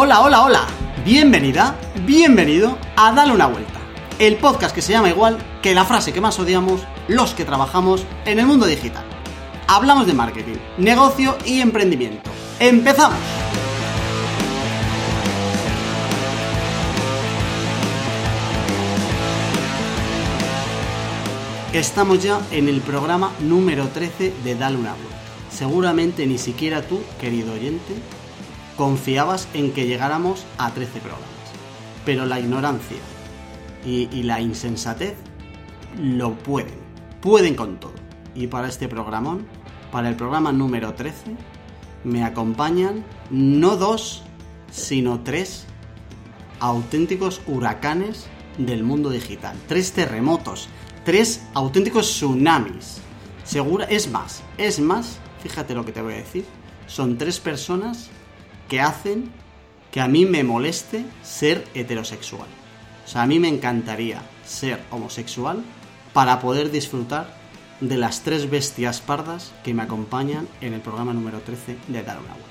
Hola, hola, hola. Bienvenida, bienvenido a Dale una vuelta. El podcast que se llama igual que la frase que más odiamos los que trabajamos en el mundo digital. Hablamos de marketing, negocio y emprendimiento. ¡Empezamos! Estamos ya en el programa número 13 de Dale una vuelta. Seguramente ni siquiera tú, querido oyente, confiabas en que llegáramos a 13 programas. Pero la ignorancia y, y la insensatez lo pueden, pueden con todo. Y para este programón, para el programa número 13, me acompañan no dos, sino tres auténticos huracanes del mundo digital. Tres terremotos, tres auténticos tsunamis. Segura, es más, es más, fíjate lo que te voy a decir. Son tres personas que hacen que a mí me moleste ser heterosexual. O sea, a mí me encantaría ser homosexual para poder disfrutar de las tres bestias pardas que me acompañan en el programa número 13 de Dar una vuelta.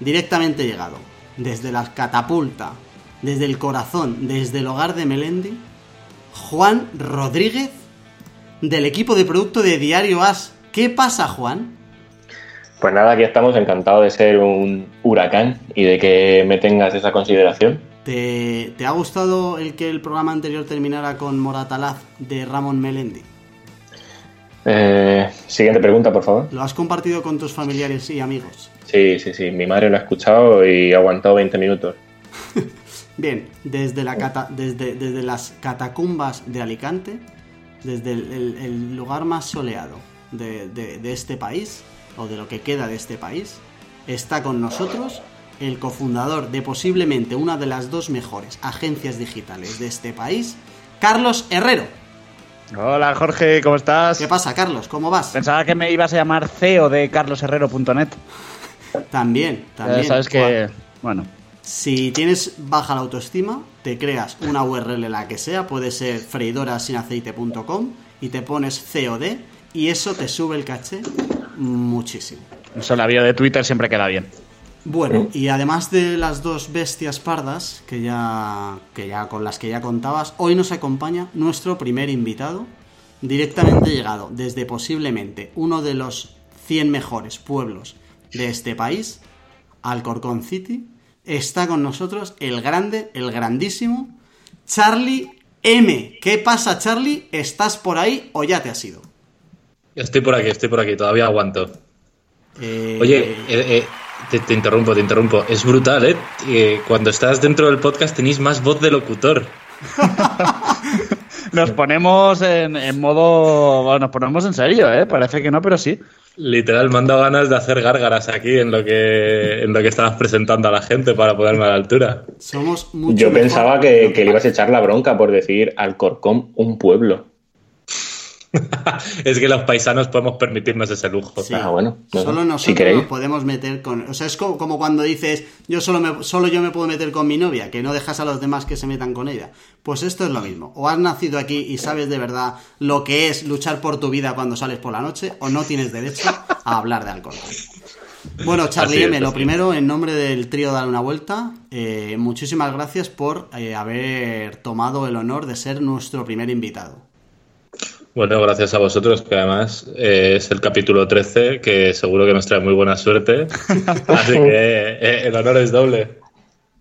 Directamente llegado, desde la catapulta, desde el corazón, desde el hogar de Melendi, Juan Rodríguez, del equipo de producto de Diario As. ¿Qué pasa, Juan? Pues nada, aquí estamos encantados de ser un huracán y de que me tengas esa consideración. ¿Te, te ha gustado el que el programa anterior terminara con Moratalaz de Ramón Melendi? Eh, siguiente pregunta, por favor. ¿Lo has compartido con tus familiares y amigos? Sí, sí, sí. Mi madre lo ha escuchado y ha aguantado 20 minutos. Bien, desde, la cata- desde, desde las catacumbas de Alicante, desde el, el- el lugar más soleado de, de- de este país, o de lo que queda de este país, está con nosotros el cofundador de posiblemente una de las dos mejores agencias digitales de este país, Carlos Herrero. Hola Jorge, ¿cómo estás? ¿Qué pasa, Carlos? ¿Cómo vas? Pensaba que me ibas a llamar CEO de carlosherrero.net. También, Ya también. sabes que, bueno, Si tienes baja la autoestima, te creas una URL la que sea, puede ser freidorasinaceite.com y te pones COD y eso te sube el caché muchísimo. eso la bio de Twitter siempre queda bien. Bueno, y además de las dos bestias pardas que ya, que ya con las que ya contabas, hoy nos acompaña nuestro primer invitado, directamente llegado desde posiblemente uno de los 100 mejores pueblos de este país, Alcorcón City. Está con nosotros el grande, el grandísimo Charlie M. ¿Qué pasa, Charlie? ¿Estás por ahí o ya te has ido? Estoy por aquí, estoy por aquí, todavía aguanto. Eh, Oye, eh, eh, te, te interrumpo, te interrumpo. Es brutal, ¿eh? Eh, Cuando estás dentro del podcast tenéis más voz de locutor. Nos ponemos en, en modo... bueno, nos ponemos en serio, ¿eh? Parece que no, pero sí. Literal, me han dado ganas de hacer gárgaras aquí en lo que, en lo que estabas presentando a la gente para ponerme a la altura. somos mucho Yo pensaba que, que le ibas a echar la bronca por decir Alcorcón un pueblo. es que los paisanos podemos permitirnos ese lujo. Sí. Ah, bueno, solo si nosotros queréis. nos podemos meter con. O sea, es como, como cuando dices, yo solo, me, solo yo me puedo meter con mi novia, que no dejas a los demás que se metan con ella. Pues esto es lo mismo. O has nacido aquí y sabes de verdad lo que es luchar por tu vida cuando sales por la noche, o no tienes derecho a hablar de alcohol. Bueno, Charlie es, M, lo primero, en nombre del trío Dar una Vuelta, eh, muchísimas gracias por eh, haber tomado el honor de ser nuestro primer invitado. Bueno, gracias a vosotros, que además eh, es el capítulo 13, que seguro que nos trae muy buena suerte. Así que eh, el honor es doble.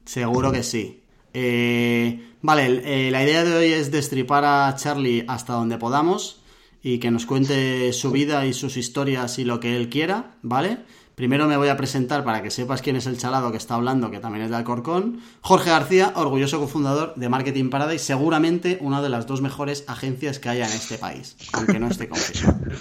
Seguro que sí. Eh, vale, eh, la idea de hoy es destripar a Charlie hasta donde podamos y que nos cuente su vida y sus historias y lo que él quiera, ¿vale? Primero me voy a presentar para que sepas quién es el chalado que está hablando, que también es de Alcorcón. Jorge García, orgulloso cofundador de Marketing Paradise, seguramente una de las dos mejores agencias que haya en este país, aunque no esté confirmado.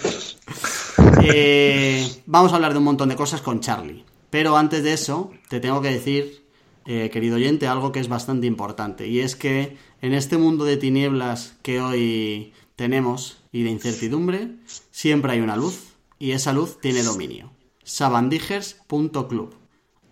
Eh, vamos a hablar de un montón de cosas con Charlie. Pero antes de eso, te tengo que decir, eh, querido oyente, algo que es bastante importante. Y es que en este mundo de tinieblas que hoy tenemos y de incertidumbre, siempre hay una luz. Y esa luz tiene dominio. sabandijers.club.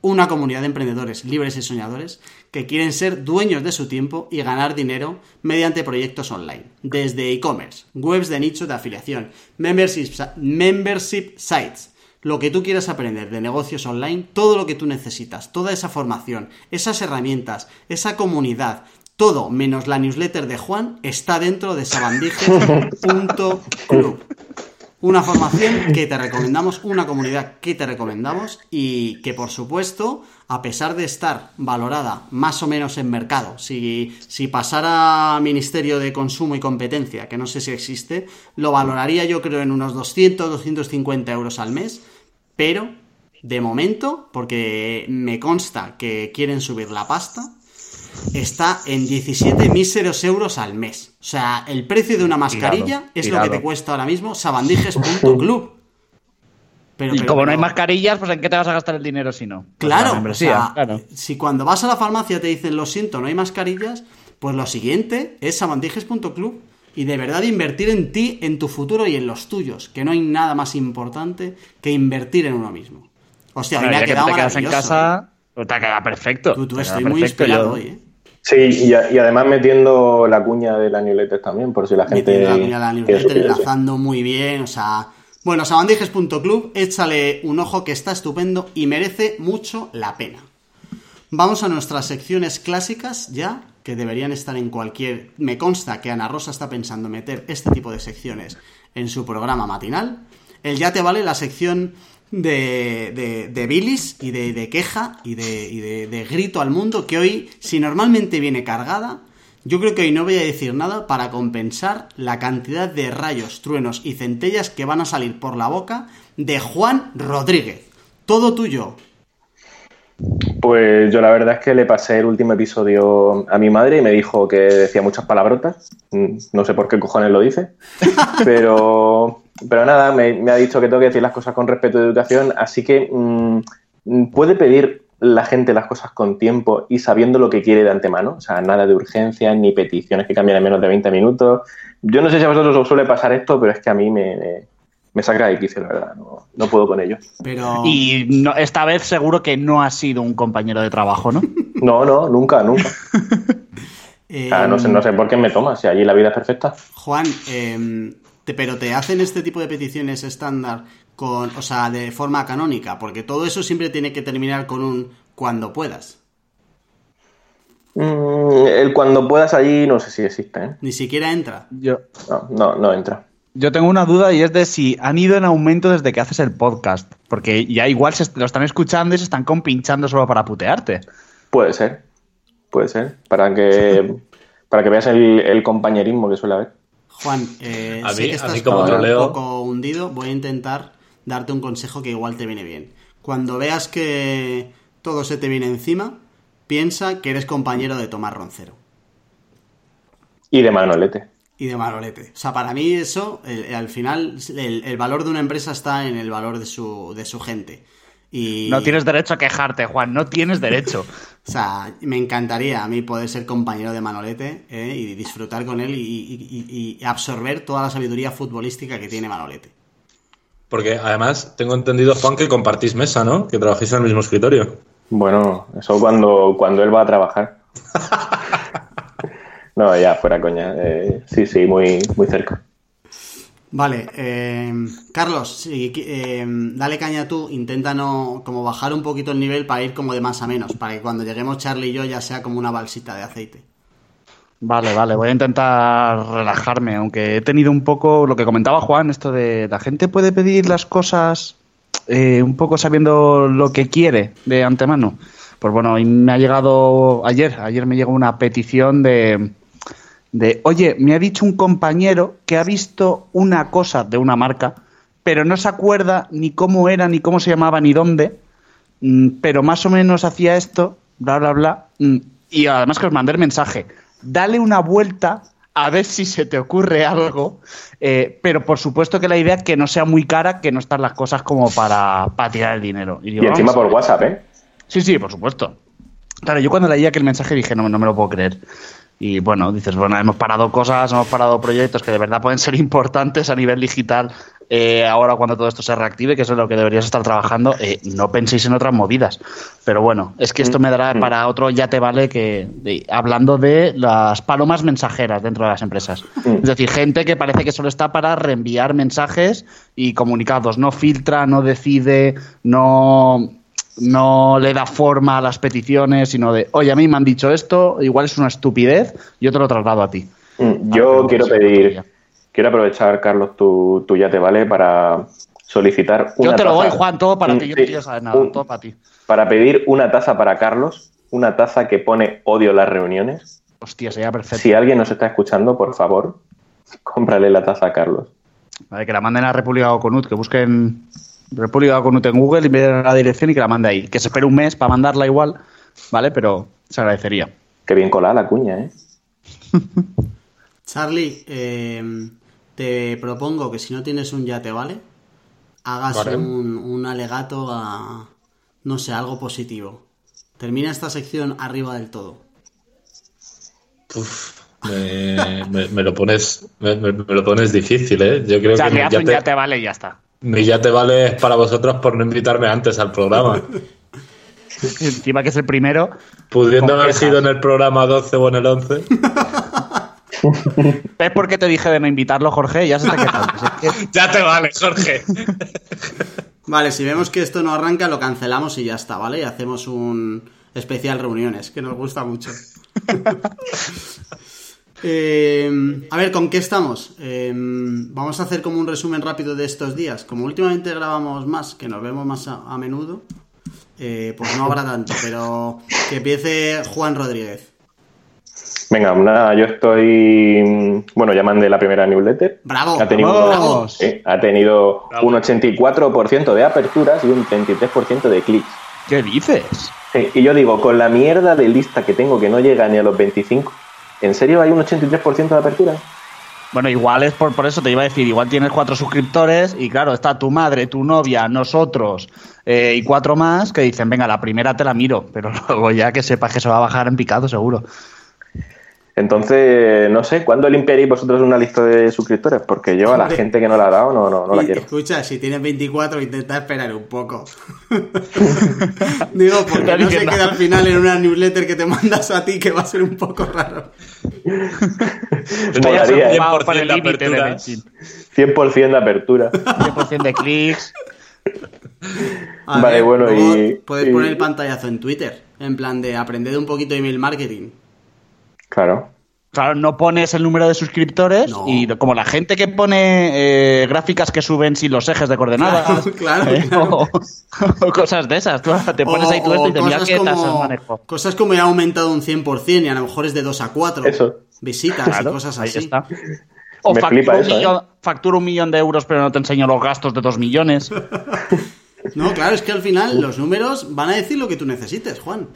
Una comunidad de emprendedores libres y soñadores que quieren ser dueños de su tiempo y ganar dinero mediante proyectos online, desde e-commerce, webs de nicho de afiliación, membership, sites, lo que tú quieras aprender de negocios online, todo lo que tú necesitas, toda esa formación, esas herramientas, esa comunidad, todo menos la newsletter de Juan está dentro de sabandije.club. Una formación que te recomendamos, una comunidad que te recomendamos y que por supuesto, a pesar de estar valorada más o menos en mercado, si, si pasara Ministerio de Consumo y Competencia, que no sé si existe, lo valoraría yo creo en unos 200, 250 euros al mes, pero de momento, porque me consta que quieren subir la pasta, está en 17 míseros euros al mes. O sea, el precio de una mascarilla es lo que te cuesta ahora mismo sabandijes.club. Pero, y como no hay mascarillas, pues ¿en qué te vas a gastar el dinero si no? Pues claro, o sea, si cuando vas a la farmacia te dicen lo siento, no hay mascarillas, pues lo siguiente es sabandijes.club y de verdad invertir en ti, en tu futuro y en los tuyos, que no hay nada más importante que invertir en uno mismo. Hostia, mí me ha quedado te en casa, ¿eh? Pues te ha quedado perfecto. Tú, tú estoy muy inspirado hoy, ¿eh? Sí, y, además metiendo la cuña de la newsletter también, por si la gente. Metiendo la cuña de la newsletter, enlazando muy bien, o sea. Bueno, sabandijes.club, échale un ojo que está estupendo y merece mucho la pena. Vamos a nuestras secciones clásicas ya, que deberían estar en cualquier... Me consta que Ana Rosa está pensando meter este tipo de secciones en su programa matinal. El ya te vale la sección de, de, de bilis y de, queja y, de, de, grito al mundo que hoy, si normalmente viene cargada, yo creo que hoy no voy a decir nada para compensar la cantidad de rayos, truenos y centellas que van a salir por la boca de Juan Rodríguez. Todo tuyo. Pues yo la verdad es que le pasé el último episodio a mi madre y me dijo que decía muchas palabrotas. Mm, no sé por qué cojones lo dice. Pero pero nada, me, ha dicho que tengo que decir las cosas con respeto de educación, así que mm, puede pedir la gente las cosas con tiempo y sabiendo lo que quiere de antemano, o sea, nada de urgencia ni peticiones que cambien en menos de 20 minutos. Yo no sé si a vosotros os suele pasar esto, pero es que a mí me, me, saca de quicio, la verdad, no, puedo con ello. Pero... Y esta vez seguro que no ha sido un compañero de trabajo, ¿no? No, no, nunca, nunca. no, sé, no sé por qué me tomas, si allí la vida es perfecta. Juan, eh, pero te hacen este tipo de peticiones estándar con, o sea, de forma canónica, porque todo eso siempre tiene que terminar con un cuando puedas. Mm, el cuando puedas allí no sé si existe. ¿eh? Ni siquiera entra. Yo... No, no, no entra. Yo tengo una duda y es de si han ido en aumento desde que haces el podcast. Porque ya igual se lo están escuchando y se están compinchando solo para putearte. Puede ser. Puede ser. Para que, para que veas el, el compañerismo que suele haber. Juan, eh, sé que estás un poco hundido, voy a intentar darte un consejo que igual te viene bien. Cuando veas que todo se te viene encima, piensa que eres compañero de Tomás Roncero. Y de Manolete. Y de Manolete. O sea, para mí eso, al final, el, valor de una empresa está en el valor de su, de su gente. No tienes derecho a quejarte, Juan, no tienes derecho. o sea, me encantaría a mí poder ser compañero de Manolete ¿eh? y disfrutar con él y, absorber toda la sabiduría futbolística que tiene Manolete. Porque además tengo entendido, Juan, que compartís mesa, ¿no? Que trabajáis en el mismo escritorio. Bueno, eso cuando, cuando él va a trabajar. no, ya, fuera coña. Eh, sí, sí, muy, muy cerca. Vale, eh, Carlos, eh, dale caña tú, intenta no como bajar un poquito el nivel para ir como de más a menos, para que cuando lleguemos Charlie y yo ya sea como una balsita de aceite. Vale, vale, voy a intentar relajarme, aunque he tenido un poco lo que comentaba Juan, esto de la gente puede pedir las cosas eh, un poco sabiendo lo que quiere de antemano. Pues bueno, me ha llegado ayer, ayer me llegó una petición de de, oye, me ha dicho un compañero que ha visto una cosa de una marca, pero no se acuerda ni cómo era, ni cómo se llamaba, ni dónde, mm, pero más o menos hacía esto, bla, bla, bla, mm, y además que os mandé el mensaje, dale una vuelta a ver si se te ocurre algo, eh, pero por supuesto que la idea es que no sea muy cara, que no están las cosas como para, para tirar el dinero. Y, encima por WhatsApp, ¿eh? Sí, sí, por supuesto. Claro, yo cuando leía aquel mensaje dije, no, no me lo puedo creer. Y bueno, dices, bueno, hemos parado cosas, hemos parado proyectos que de verdad pueden ser importantes a nivel digital eh, ahora cuando todo esto se reactive, que es lo que deberías estar trabajando, eh, no penséis en otras movidas. Pero bueno, es que esto me dará para otro ya te vale que hablando de las palomas mensajeras dentro de las empresas. Es decir, gente que parece que solo está para reenviar mensajes y comunicados, no filtra, no decide, no no le da forma a las peticiones, sino de, oye, a mí me han dicho esto, igual es una estupidez, yo te lo traslado a ti. Mm, yo quiero pedir, quiero aprovechar, Carlos, tu, ya te vale para solicitar una Yo te lo voy, Juan, todo para ti, yo no quiero saber nada, todo para ti. Para pedir una taza para Carlos, una taza que pone odio las reuniones. Hostia, sería perfecto. Si alguien nos está escuchando, por favor, cómprale la taza a Carlos. Vale, que la manden a República Oconut, que busquen República con en Google y me la dirección y que la mande ahí. Que se espere un mes para mandarla igual, ¿vale? Pero se agradecería. Qué bien colada la cuña, ¿eh? Charlie, eh, te propongo que si no tienes un yate, ¿vale? Hagas un, alegato a, no sé, algo positivo. Termina esta sección arriba del todo. me, lo pones me, lo pones difícil, ¿eh? Yo creo que un yate vale y ya está. Mi ya te vale para vosotros por no invitarme antes al programa. Encima que es el primero. Pudiendo haber sido en el programa 12 o en el 11. ¿Ves por qué te dije de no invitarlo, Jorge? Ya se te Ya te vale, Jorge. Vale, si vemos que esto no arranca, lo cancelamos y ya está, ¿vale? Y hacemos un especial reuniones, que nos gusta mucho. Eh, a ver, ¿con qué estamos? Eh, vamos a hacer como un resumen rápido de estos días. Como últimamente grabamos más, que nos vemos más a, menudo, eh, pues no habrá tanto, pero que empiece Juan Rodríguez. Venga, nada, yo estoy. Bueno, ya mandé la primera newsletter. ¡Bravo! Ha tenido, ha tenido un 84% de aperturas y un 33% de clics. ¿Qué dices? y yo digo, con la mierda de lista que tengo que no llega ni a los 25, ¿En serio hay un 83% de apertura? Bueno, igual es por, por eso te iba a decir, igual tienes cuatro suscriptores y claro, está tu madre, tu novia, nosotros eh, y cuatro más que dicen, venga, la primera te la miro, pero luego ya que sepas que se va a bajar en picado seguro. Entonces, no sé, ¿cuándo limpiaréis vosotros una lista de suscriptores? Porque yo a la gente que no la ha dado no, no, la quiero. Escucha, si tienes 24, intenta esperar un poco. Digo, porque no se queda al final en una newsletter que te mandas a ti que va a ser un poco raro. Molaría, 100% de apertura. 100% de apertura. 100% de clics. vale, bueno, y. Puedes poner el pantallazo en Twitter, en plan de aprender un poquito de email marketing. Claro. Claro, no pones el número de suscriptores y como la gente que pone eh, gráficas que suben sin los ejes de coordenadas claro, ¿eh? O, cosas de esas. Tú te pones ahí tú esto y te miras qué tasas manejo. Cosas como ya ha aumentado un 100% y a lo mejor es de 2 a 4. Eso. Visitas y cosas así. Ahí está. O facturo, un millón, de euros pero no te enseño los gastos de 2 millones. no, claro, es que al final los números van a decir lo que tú necesites, Juan.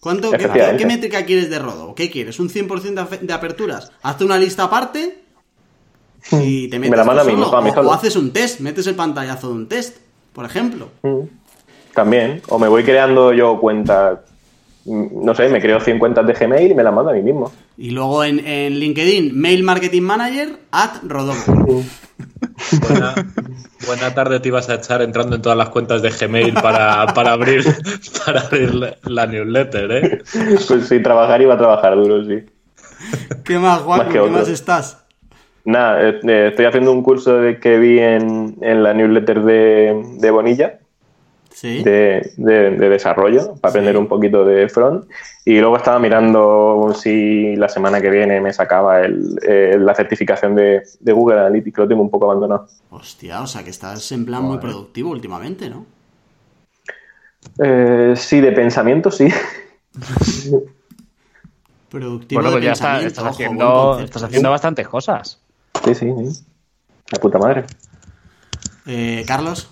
¿Cuánto, qué, métrica quieres de rodo? ¿Qué quieres? ¿Un 100% de, aperturas? Hazte una lista aparte y te metes Me la manda o, haces un test, metes el pantallazo de un test, por ejemplo. Mm. También. O me voy creando yo cuentas, mm, no sé, me creo 100 cuentas de Gmail y me las mando a mí mismo. Y luego en, LinkedIn, Mail Marketing Manager at Rodomo. Buena, tarde te ibas a echar entrando en todas las cuentas de Gmail para, abrir, para abrir la newsletter, ¿eh? Pues sí, trabajar iba a trabajar duro, sí. ¿Qué más, Juan? ¿Qué más estás? Nada, eh, eh, estoy haciendo un curso de que vi en, la newsletter de, de Bonilla de, desarrollo para aprender un poquito de front. Y luego estaba mirando si la semana que viene me sacaba el, la certificación de, Google Analytics, lo tengo un poco abandonado. Hostia, o sea que estás en plan muy productivo últimamente, ¿no? Eh, sí, de pensamiento sí. productivo bueno, pues ya estás, haciendo, estás haciendo bastantes cosas. Sí, sí, sí. La puta madre. Eh, Carlos.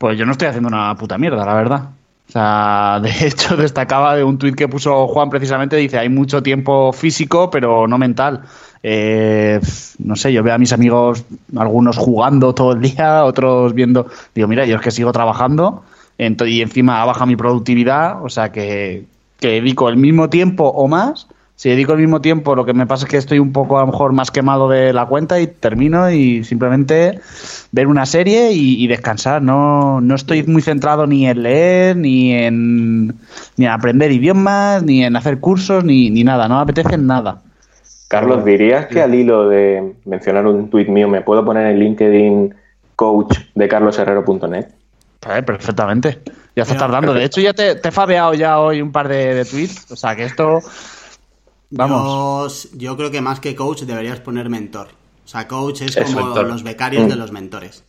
Pues yo no estoy haciendo una puta mierda, la verdad. O sea, de hecho destacaba de un tuit que puso Juan precisamente, dice, hay mucho tiempo físico, pero no mental. Eh, no sé, yo veo a mis amigos, algunos jugando todo el día, otros viendo, digo, mira, yo es que sigo trabajando y encima baja mi productividad, o sea que, que dedico el mismo tiempo o más si dedico el mismo tiempo, lo que me pasa es que estoy un poco a lo mejor más quemado de la cuenta y termino y simplemente ver una serie y, descansar. No, no estoy muy centrado ni en leer, ni en, ni en aprender idiomas, ni en hacer cursos, ni, ni nada. No me apetece nada. Carlos, ¿dirías que al hilo de mencionar un tuit mío me puedo poner en LinkedIn coach de carlosherrero.net? Pues, perfectamente. Ya está tardando. De hecho, ya te, te, he fabeado ya hoy un par de, de tweets. O sea, que esto Vamos. Yo, creo que más que coach deberías poner mentor. O sea, coach es, como los becarios de mm. los mentores.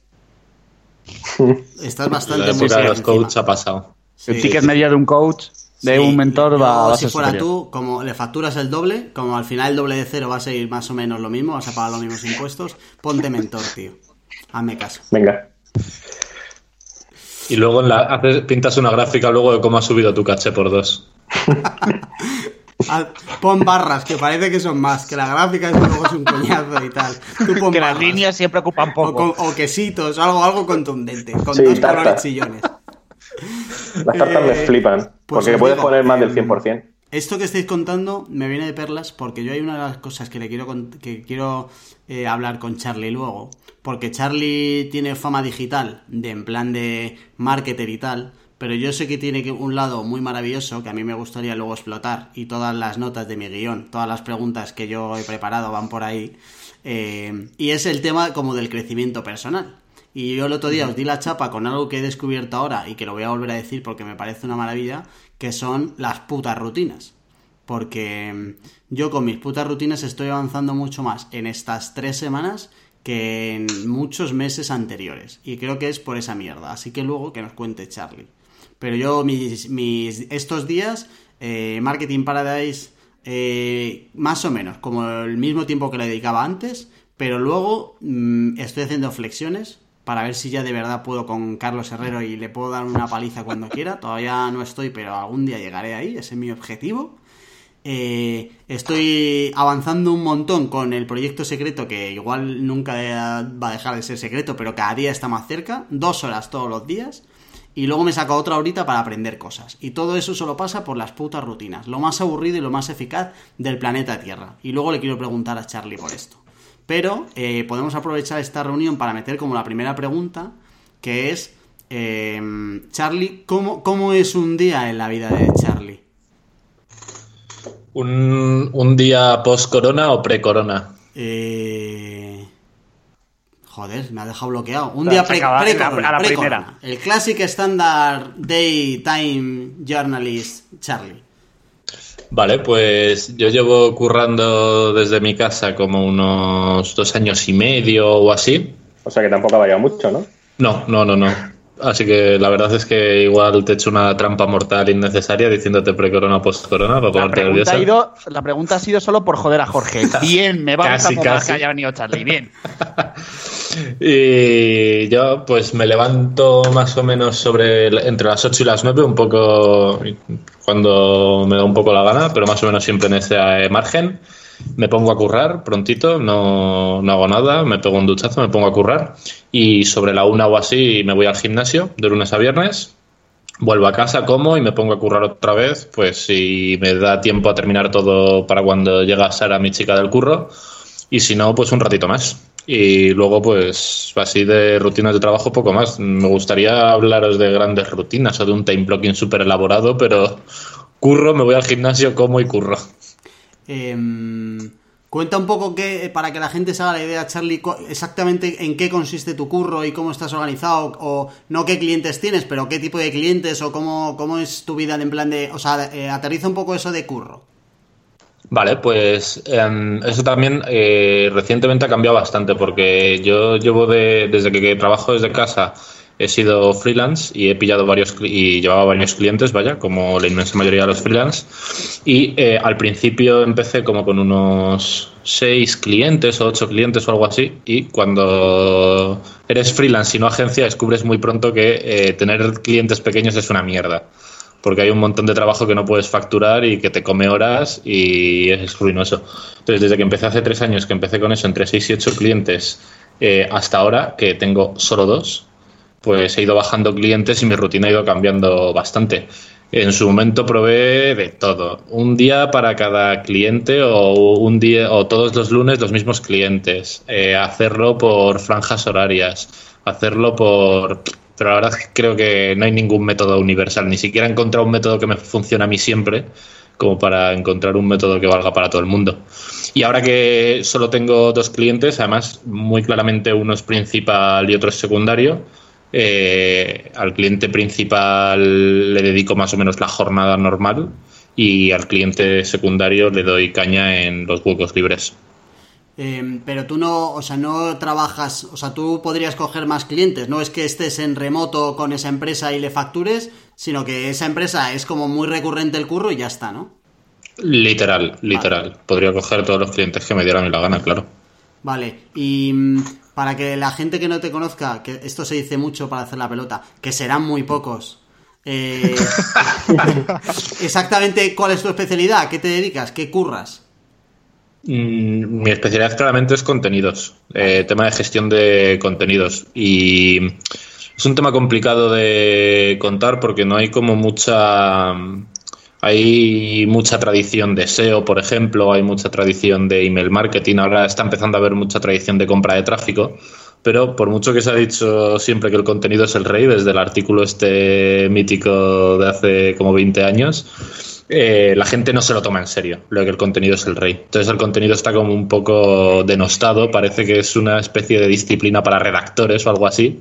Estás bastante muy de los coach ha pasado. El ticket medio de un coach, de un mentor va a Si fuera tú, como le facturas el doble, como al final el doble de cero va a ser más o menos lo mismo, vas a pagar los mismos impuestos, ponte mentor, tío. Hazme caso. Venga. Y luego pintas una gráfica luego de cómo has subido tu caché por dos. Pon barras, que parece que son más, que la gráfica es, luego es un coñazo y tal. que las líneas siempre ocupan poco. O, quesitos, algo, algo contundente, con dos colores chillones. Las tartas me eh, flipan, pues porque puedes poner más del 100%. Em, esto que estáis contando me viene de perlas porque yo hay una de las cosas que le quiero que quiero eh, hablar con Charlie luego, porque Charlie tiene fama digital de en plan de marketer y tal, pero yo sé que tiene un lado muy maravilloso que a mí me gustaría luego explotar y todas las notas de mi guion, todas las preguntas que yo he preparado van por ahí. Eh, y es el tema como del crecimiento personal. Y yo el otro día os di la chapa con algo que he descubierto ahora y que lo voy a volver a decir porque me parece una maravilla, que son las putas rutinas. Porque mm, yo con mis putas rutinas estoy avanzando mucho más en estas tres semanas que en muchos meses anteriores. Y creo que es por esa mierda. Así que luego que nos cuente Charlie. Pero yo, mis, mis estos días, eh, Marketing Paradise, eh, más o menos, como el mismo tiempo que le dedicaba antes, pero luego mm, estoy haciendo flexiones para ver si ya de verdad puedo con Carlos Herrero y le puedo dar una paliza cuando quiera. Todavía no estoy, pero algún día llegaré ahí, ese es mi objetivo. Eh, estoy avanzando un montón con el proyecto secreto, que igual nunca va a dejar de ser secreto, pero cada día está más cerca. Dos horas todos los días y luego me saco otra horita para aprender cosas. Y todo eso solo pasa por las putas rutinas, lo más aburrido y lo más eficaz del planeta Tierra. Y luego le quiero preguntar a Charlie por esto. Pero eh, podemos aprovechar esta reunión para meter como la primera pregunta, que es, em, Charlie, ¿cómo, ¿cómo es un día en la vida de Charlie? ¿Un, un día post-corona o pre-corona? Eh... Joder, me ha dejado bloqueado. Un día pre, pre, a la primera. El Classic Standard Daytime Journalist Charlie. Vale, pues yo llevo currando desde mi casa como unos dos años y medio o así. O sea que tampoco ha variado mucho, ¿no? No, no, no, no. Así que la verdad es que igual te he hecho una trampa mortal innecesaria diciéndote pre-corona, post-corona para ponerte nerviosa. ido, la pregunta ha sido solo por joder a Jorge. Bien, me va a que haya venido Charlie. Bien. y yo pues me levanto más o menos sobre entre las 8 y las 9, un poco cuando me da un poco la gana, pero más o menos siempre en ese margen me pongo a currar prontito, no, no, hago nada, me pego un duchazo, me pongo a currar y sobre la una o así me voy al gimnasio de lunes a viernes, vuelvo a casa, como y me pongo a currar otra vez, pues si me da tiempo a terminar todo para cuando llega Sara, mi chica del curro, y si no, pues un ratito más. Y luego, pues así de rutinas de trabajo, poco más. Me gustaría hablaros de grandes rutinas o de un time blocking súper elaborado, pero curro, me voy al gimnasio, como y curro. Em, cuenta un poco que, para que la gente se haga la idea, Charlie, exactamente en qué consiste tu curro y cómo estás organizado, o no qué clientes tienes, pero qué tipo de clientes o cómo, cómo es tu vida en plan de... O sea, eh, aterriza un poco eso de curro. Vale, pues em, eso también eh, recientemente ha cambiado bastante porque yo llevo de, desde que trabajo desde casa he sido freelance y he pillado varios y llevaba varios clientes, vaya, como la inmensa mayoría de los freelance. Y eh, al principio empecé como con unos seis clientes o ocho clientes o algo así. Y cuando eres freelance y no agencia, descubres muy pronto que eh, tener clientes pequeños es una mierda. Porque hay un montón de trabajo que no puedes facturar y que te come horas y es ruinoso. Entonces, desde que empecé hace tres años, que empecé con eso, entre seis y ocho clientes, eh, hasta ahora, que tengo solo dos, pues he ido bajando clientes y mi rutina ha ido cambiando bastante. En su momento probé de todo. Un día para cada cliente o un día o todos los lunes los mismos clientes. Eh, hacerlo por franjas horarias. Hacerlo por. Pero la verdad es que creo que no hay ningún método universal. Ni siquiera he encontrado un método que me funcione a mí siempre como para encontrar un método que valga para todo el mundo. Y ahora que solo tengo dos clientes, además muy claramente uno es principal y otro es secundario, eh, al cliente principal le dedico más o menos la jornada normal y al cliente secundario le doy caña en los huecos libres. Em, pero tú no, o sea, no trabajas, o sea, tú podrías coger más clientes, no es que estés en remoto con esa empresa y le factures, sino que esa empresa es como muy recurrente el curro y ya está, ¿no? Literal, literal. Podría coger todos los clientes que me dieran la gana, claro. Vale, y para que la gente que no te conozca, que esto se dice mucho para hacer la pelota, que serán muy pocos. Eh, exactamente, ¿cuál es tu especialidad? ¿Qué te dedicas? ¿Qué curras? Mm, mi especialidad claramente es contenidos, eh, tema de gestión de contenidos. Y es un tema complicado de contar porque no hay como mucha hay mucha tradición de SEO, por ejemplo, hay mucha tradición de email marketing, ahora está empezando a haber mucha tradición de compra de tráfico, pero por mucho que se ha dicho siempre que el contenido es el rey, desde el artículo este mítico de hace como 20 años, eh, la gente no se lo toma en serio, lo que el contenido es el rey. Entonces el contenido está como un poco denostado, parece que es una especie de disciplina para redactores o algo así,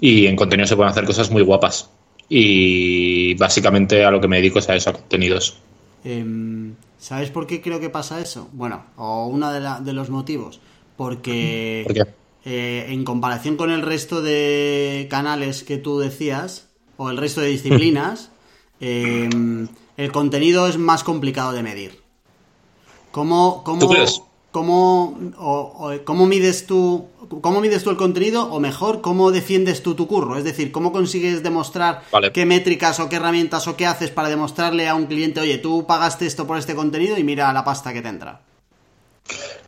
y en contenido se pueden hacer cosas muy guapas y básicamente a lo que me dedico es a eso, a contenidos. Em, ¿Sabes por qué creo que pasa eso? Bueno, o uno de, los motivos. Porque eh, en comparación con el resto de canales que tú decías, o el resto de disciplinas, em, el contenido es más complicado de medir. ¿Cómo, cómo, ¿Cómo, o, cómo, mides tú, ¿Cómo mides tú el contenido? O mejor, ¿cómo defiendes tú tu curro? Es decir, ¿cómo consigues demostrar qué métricas o qué herramientas o qué haces para demostrarle a un cliente, oye, tú pagaste esto por este contenido y mira la pasta que te entra?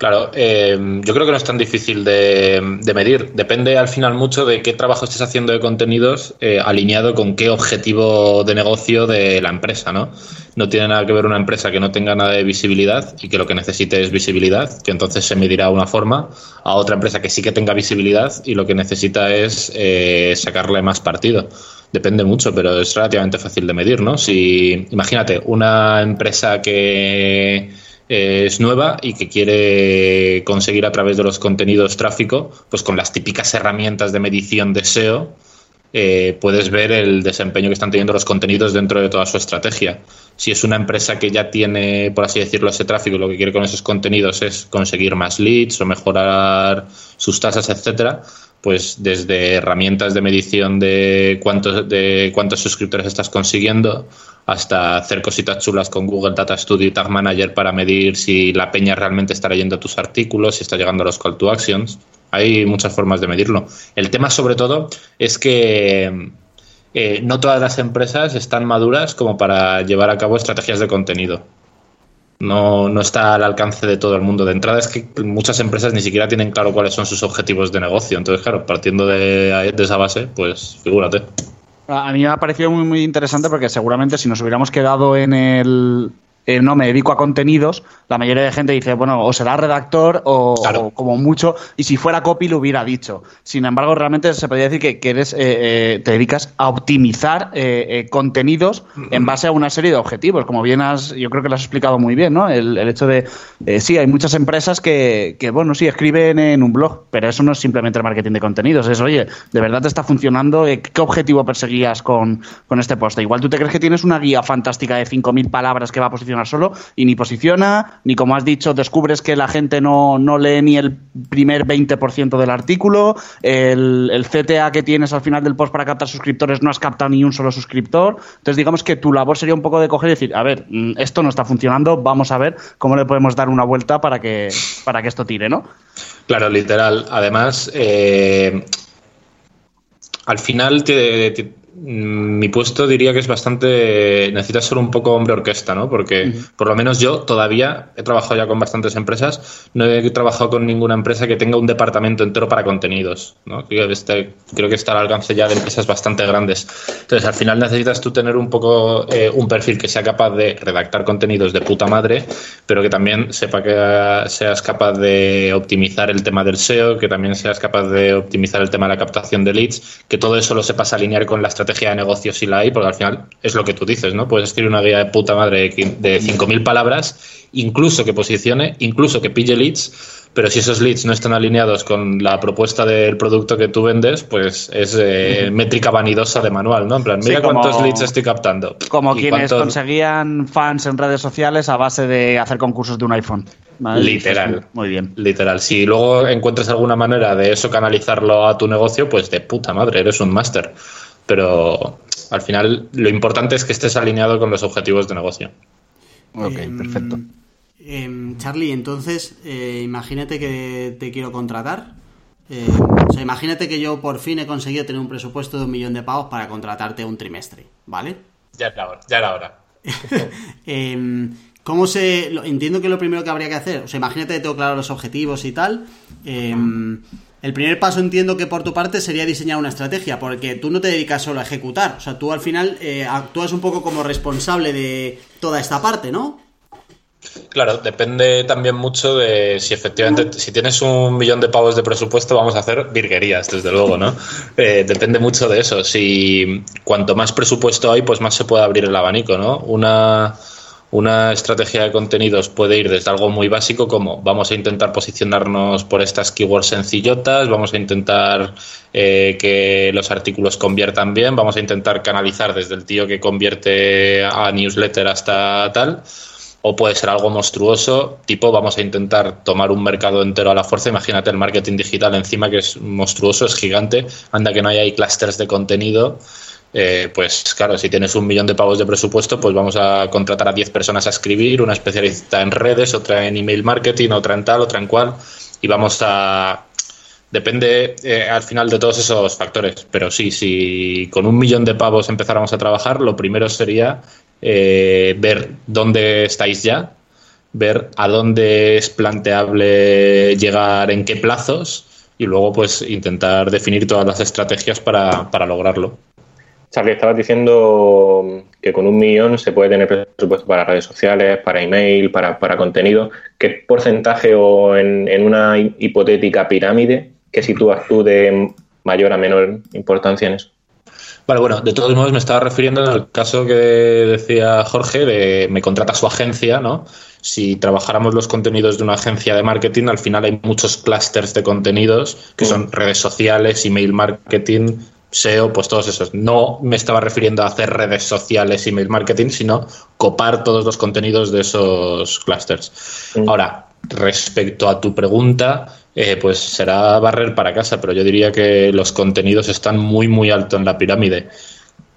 Claro, eh, yo creo que no es tan difícil de, medir. Depende al final mucho de qué trabajo estés haciendo de contenidos eh, alineado con qué objetivo de negocio de la empresa, ¿no? No tiene nada que ver una empresa que no tenga nada de visibilidad y que lo que necesite es visibilidad, que entonces se medirá de una forma, a otra empresa que sí que tenga visibilidad y lo que necesita es eh, sacarle más partido. Depende mucho, pero es relativamente fácil de medir, ¿no? Si, imagínate, una empresa que es nueva y que quiere conseguir a través de los contenidos tráfico, pues con las típicas herramientas de medición de SEO, eh, puedes ver el desempeño que están teniendo los contenidos dentro de toda su estrategia. Si es una empresa que ya tiene, por así decirlo, ese tráfico lo que quiere con esos contenidos es conseguir más leads o mejorar sus tasas, etcétera, pues desde herramientas de medición de cuántos, de cuántos suscriptores estás consiguiendo hasta hacer cositas chulas con Google Data Studio y Tag Manager para medir si la peña realmente está leyendo tus artículos, si está llegando a los call to actions. Hay muchas formas de medirlo. El tema sobre todo es que eh, no todas las empresas están maduras como para llevar a cabo estrategias de contenido no, no está al alcance de todo el mundo. De entrada es que muchas empresas ni siquiera tienen claro cuáles son sus objetivos de negocio. Entonces, claro, partiendo de, de esa base, pues figúrate. A mí me ha parecido muy, muy interesante porque seguramente si nos hubiéramos quedado en el, eh, no me dedico a contenidos, la mayoría de gente dice, bueno, o será redactor o, como mucho, y si fuera copy lo hubiera dicho. Sin embargo, realmente se podría decir que, eres, eh, eh, te dedicas a optimizar contenidos en base a una serie de objetivos. Como bien has, yo creo que lo has explicado muy bien, ¿no? El, hecho de, sí, hay muchas empresas que, que, bueno, sí, escriben en un blog, pero eso no es simplemente el marketing de contenidos, es, oye, ¿de verdad te está funcionando? ¿Qué objetivo perseguías con, con este post? Igual tú te crees que tienes una guía fantástica de 5.000 palabras que va a posicionar solo y ni posiciona, ni como has dicho, descubres que la gente no, lee ni el primer 20% del artículo, el, el, CTA que tienes al final del post para captar suscriptores no has captado ni un solo suscriptor. Entonces, digamos que tu labor sería un poco de coger y decir, a ver, mm, esto no está funcionando, vamos a ver cómo le podemos dar una vuelta para que, para que esto tire, ¿no? Claro, literal. Además, eh, al final te, mi puesto diría que es bastante. Necesitas ser un poco hombre orquesta, ¿no? Porque por lo menos yo todavía he trabajado ya con bastantes empresas. No he trabajado con ninguna empresa que tenga un departamento entero para contenidos, ¿no? Creo que, este, creo que está al alcance ya de empresas bastante grandes. Entonces, al final necesitas tú tener un poco eh, un perfil que sea capaz de redactar contenidos de puta madre, pero que también sepa que seas capaz de optimizar el tema del SEO, que también seas capaz de optimizar el tema de la captación de leads, que todo eso lo sepas alinear con la estrategia de negocio si la hay, porque al final es lo que tú dices, ¿no? Puedes escribir una guía de puta madre de 5.000 palabras, incluso que posicione, incluso que pille leads, pero si esos leads no están alineados con la propuesta del producto que tú vendes, pues es eh, métrica vanidosa de manual, ¿no? En plan, mira cuántos leads estoy captando. Como quienes conseguían fans en redes sociales a base de hacer concursos de un iPhone. Literal. Muy bien. Literal. Si luego encuentras alguna manera de eso canalizarlo a tu negocio, pues de puta madre, eres un máster. Pero al final lo importante es que estés alineado con los objetivos de negocio. Ok, em, perfecto. Em, Charlie, entonces, eh, imagínate que te quiero contratar. Eh, o sea, imagínate que yo por fin he conseguido tener un presupuesto de un millón de pavos para contratarte un trimestre, ¿vale? Ya era hora, ya era hora. Em, ¿Cómo se.? entiendo que lo primero que habría que hacer. O sea, imagínate que tengo claro los objetivos y tal. El primer paso entiendo que por tu parte sería diseñar una estrategia, porque tú no te dedicas solo a ejecutar. O sea, tú al final eh, actúas un poco como responsable de toda esta parte, ¿no? Claro, depende también mucho de si efectivamente, si tienes un millón de pavos de presupuesto, vamos a hacer virguerías, desde luego, ¿no? Eh, depende mucho de eso. Si cuanto más presupuesto hay, pues más se puede abrir el abanico, ¿no? Una, una estrategia de contenidos puede ir desde algo muy básico como vamos a intentar posicionarnos por estas keywords sencillotas, vamos a intentar eh, que los artículos conviertan bien, vamos a intentar canalizar desde el tío que convierte a newsletter hasta tal o puede ser algo monstruoso, tipo vamos a intentar tomar un mercado entero a la fuerza. Imagínate el marketing digital encima que es monstruoso, es gigante, anda que no hay clusters de contenido. Eh, pues claro, si tienes un millón de pavos de presupuesto, pues vamos a contratar a 10 personas a escribir, una especialista en redes, otra en email marketing, otra en tal, otra en cual, y vamos a... Depende eh, al final de todos esos factores, pero sí, si con un millón de pavos empezáramos a trabajar, lo primero sería eh, ver dónde estáis ya, ver a dónde es planteable llegar, en qué plazos y luego pues intentar definir todas las estrategias para, lograrlo. Charlie, estabas diciendo que con un millón se puede tener presupuesto para redes sociales, para email, para, para contenido. ¿Qué porcentaje o en, en una hipotética pirámide que sitúas tú de mayor a menor importancia en eso? Vale, bueno, de todos modos me estaba refiriendo en el caso que decía Jorge de me contrata su agencia, ¿no? Si trabajáramos los contenidos de una agencia de marketing, al final hay muchos clústeres de contenidos que son mm. redes sociales, email marketing, SEO, pues todos esos. No me estaba refiriendo a hacer redes sociales, email marketing, sino copar todos los contenidos de esos clústeres. Mm. Ahora, respecto a tu pregunta, eh, pues será barrer para casa, pero yo diría que los contenidos están muy, muy alto en la pirámide.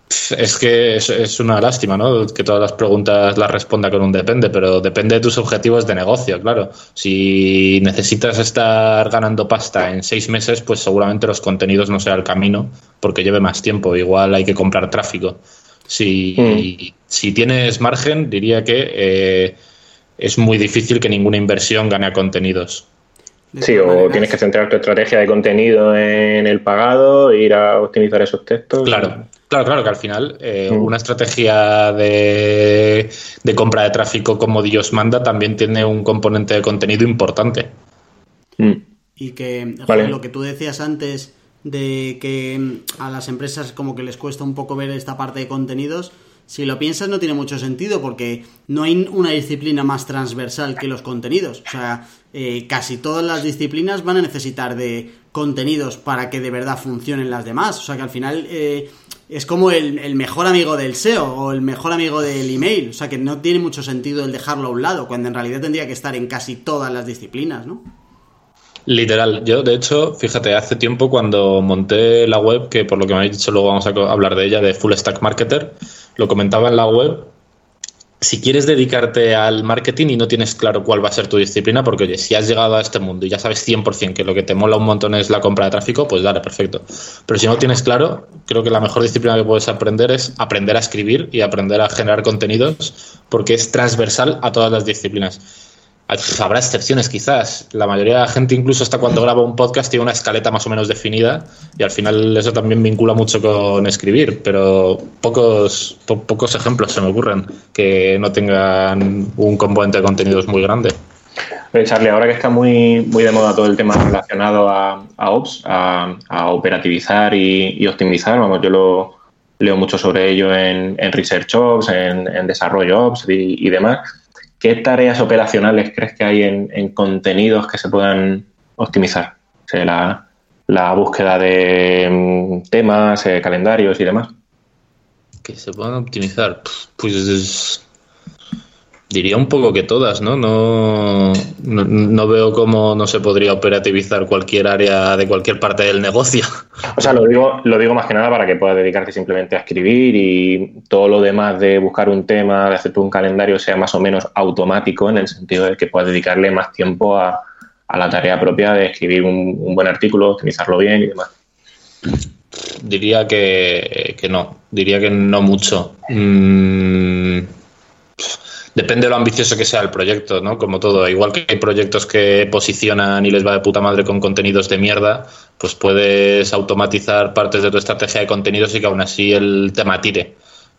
Es que es, una lástima, ¿no? Que todas las preguntas las responda con un depende, pero depende de tus objetivos de negocio, claro. Si necesitas estar ganando pasta en seis meses, pues seguramente los contenidos no sea el camino, porque lleve más tiempo. Igual hay que comprar tráfico. Si, mm. si tienes margen, diría que eh, es muy difícil que ninguna inversión gane a contenidos. Sí, o tienes que centrar tu estrategia de contenido en el pagado, e ir a optimizar esos textos. Claro, claro, claro, que al final eh, mm. una estrategia de, compra de tráfico como Dios manda también tiene un componente de contenido importante. Mm. Y que lo que tú decías antes de que a las empresas como que les cuesta un poco ver esta parte de contenidos, si lo piensas no tiene mucho sentido porque no hay una disciplina más transversal que los contenidos. O sea, eh, casi todas las disciplinas van a necesitar de contenidos para que de verdad funcionen las demás. O sea que al final eh, es como el, mejor amigo del SEO o el mejor amigo del email. O sea que no tiene mucho sentido el dejarlo a un lado, cuando en realidad tendría que estar en casi todas las disciplinas, ¿no? Literal, yo de hecho, fíjate, hace tiempo cuando monté la web, que por lo que me habéis dicho luego vamos a hablar de ella, de Full Stack Marketer, lo comentaba en la web, si quieres dedicarte al marketing y no tienes claro cuál va a ser tu disciplina, porque oye, si has llegado a este mundo y ya sabes 100% que lo que te mola un montón es la compra de tráfico, pues dale, perfecto. Pero si no tienes claro, creo que la mejor disciplina que puedes aprender es aprender a escribir y aprender a generar contenidos, porque es transversal a todas las disciplinas. Habrá excepciones quizás. La mayoría de la gente, incluso hasta cuando graba un podcast, tiene una escaleta más o menos definida y al final eso también vincula mucho con escribir, pero pocos, pocos ejemplos se me ocurren que no tengan un componente de contenidos muy grande. Charlie, ahora que está muy, muy de moda todo el tema relacionado a, Ops, a, operativizar y, optimizar, vamos, yo lo leo mucho sobre ello en, Research Ops, en, Desarrollo Ops y demás ¿qué tareas operacionales crees que hay en, contenidos que se puedan optimizar? la, búsqueda de mm, temas, eh, calendarios y demás. Que se puedan optimizar. Pues Diría un poco que todas, ¿no? No, no, veo cómo no se podría operativizar cualquier área de cualquier parte del negocio. O sea, lo digo, lo digo más que nada para que puedas dedicarte simplemente a escribir y todo lo demás de buscar un tema, de hacerte un calendario sea más o menos automático en el sentido de que puedas dedicarle más tiempo a, la tarea propia de escribir un, buen artículo, optimizarlo bien y demás. Diría que, que no, diría que no mucho. Mm, depende de lo ambicioso que sea el proyecto, ¿no? Como todo, igual que hay proyectos que posicionan y les va de puta madre con contenidos de mierda, pues puedes automatizar partes de tu estrategia de contenidos y que aún así el tema tire.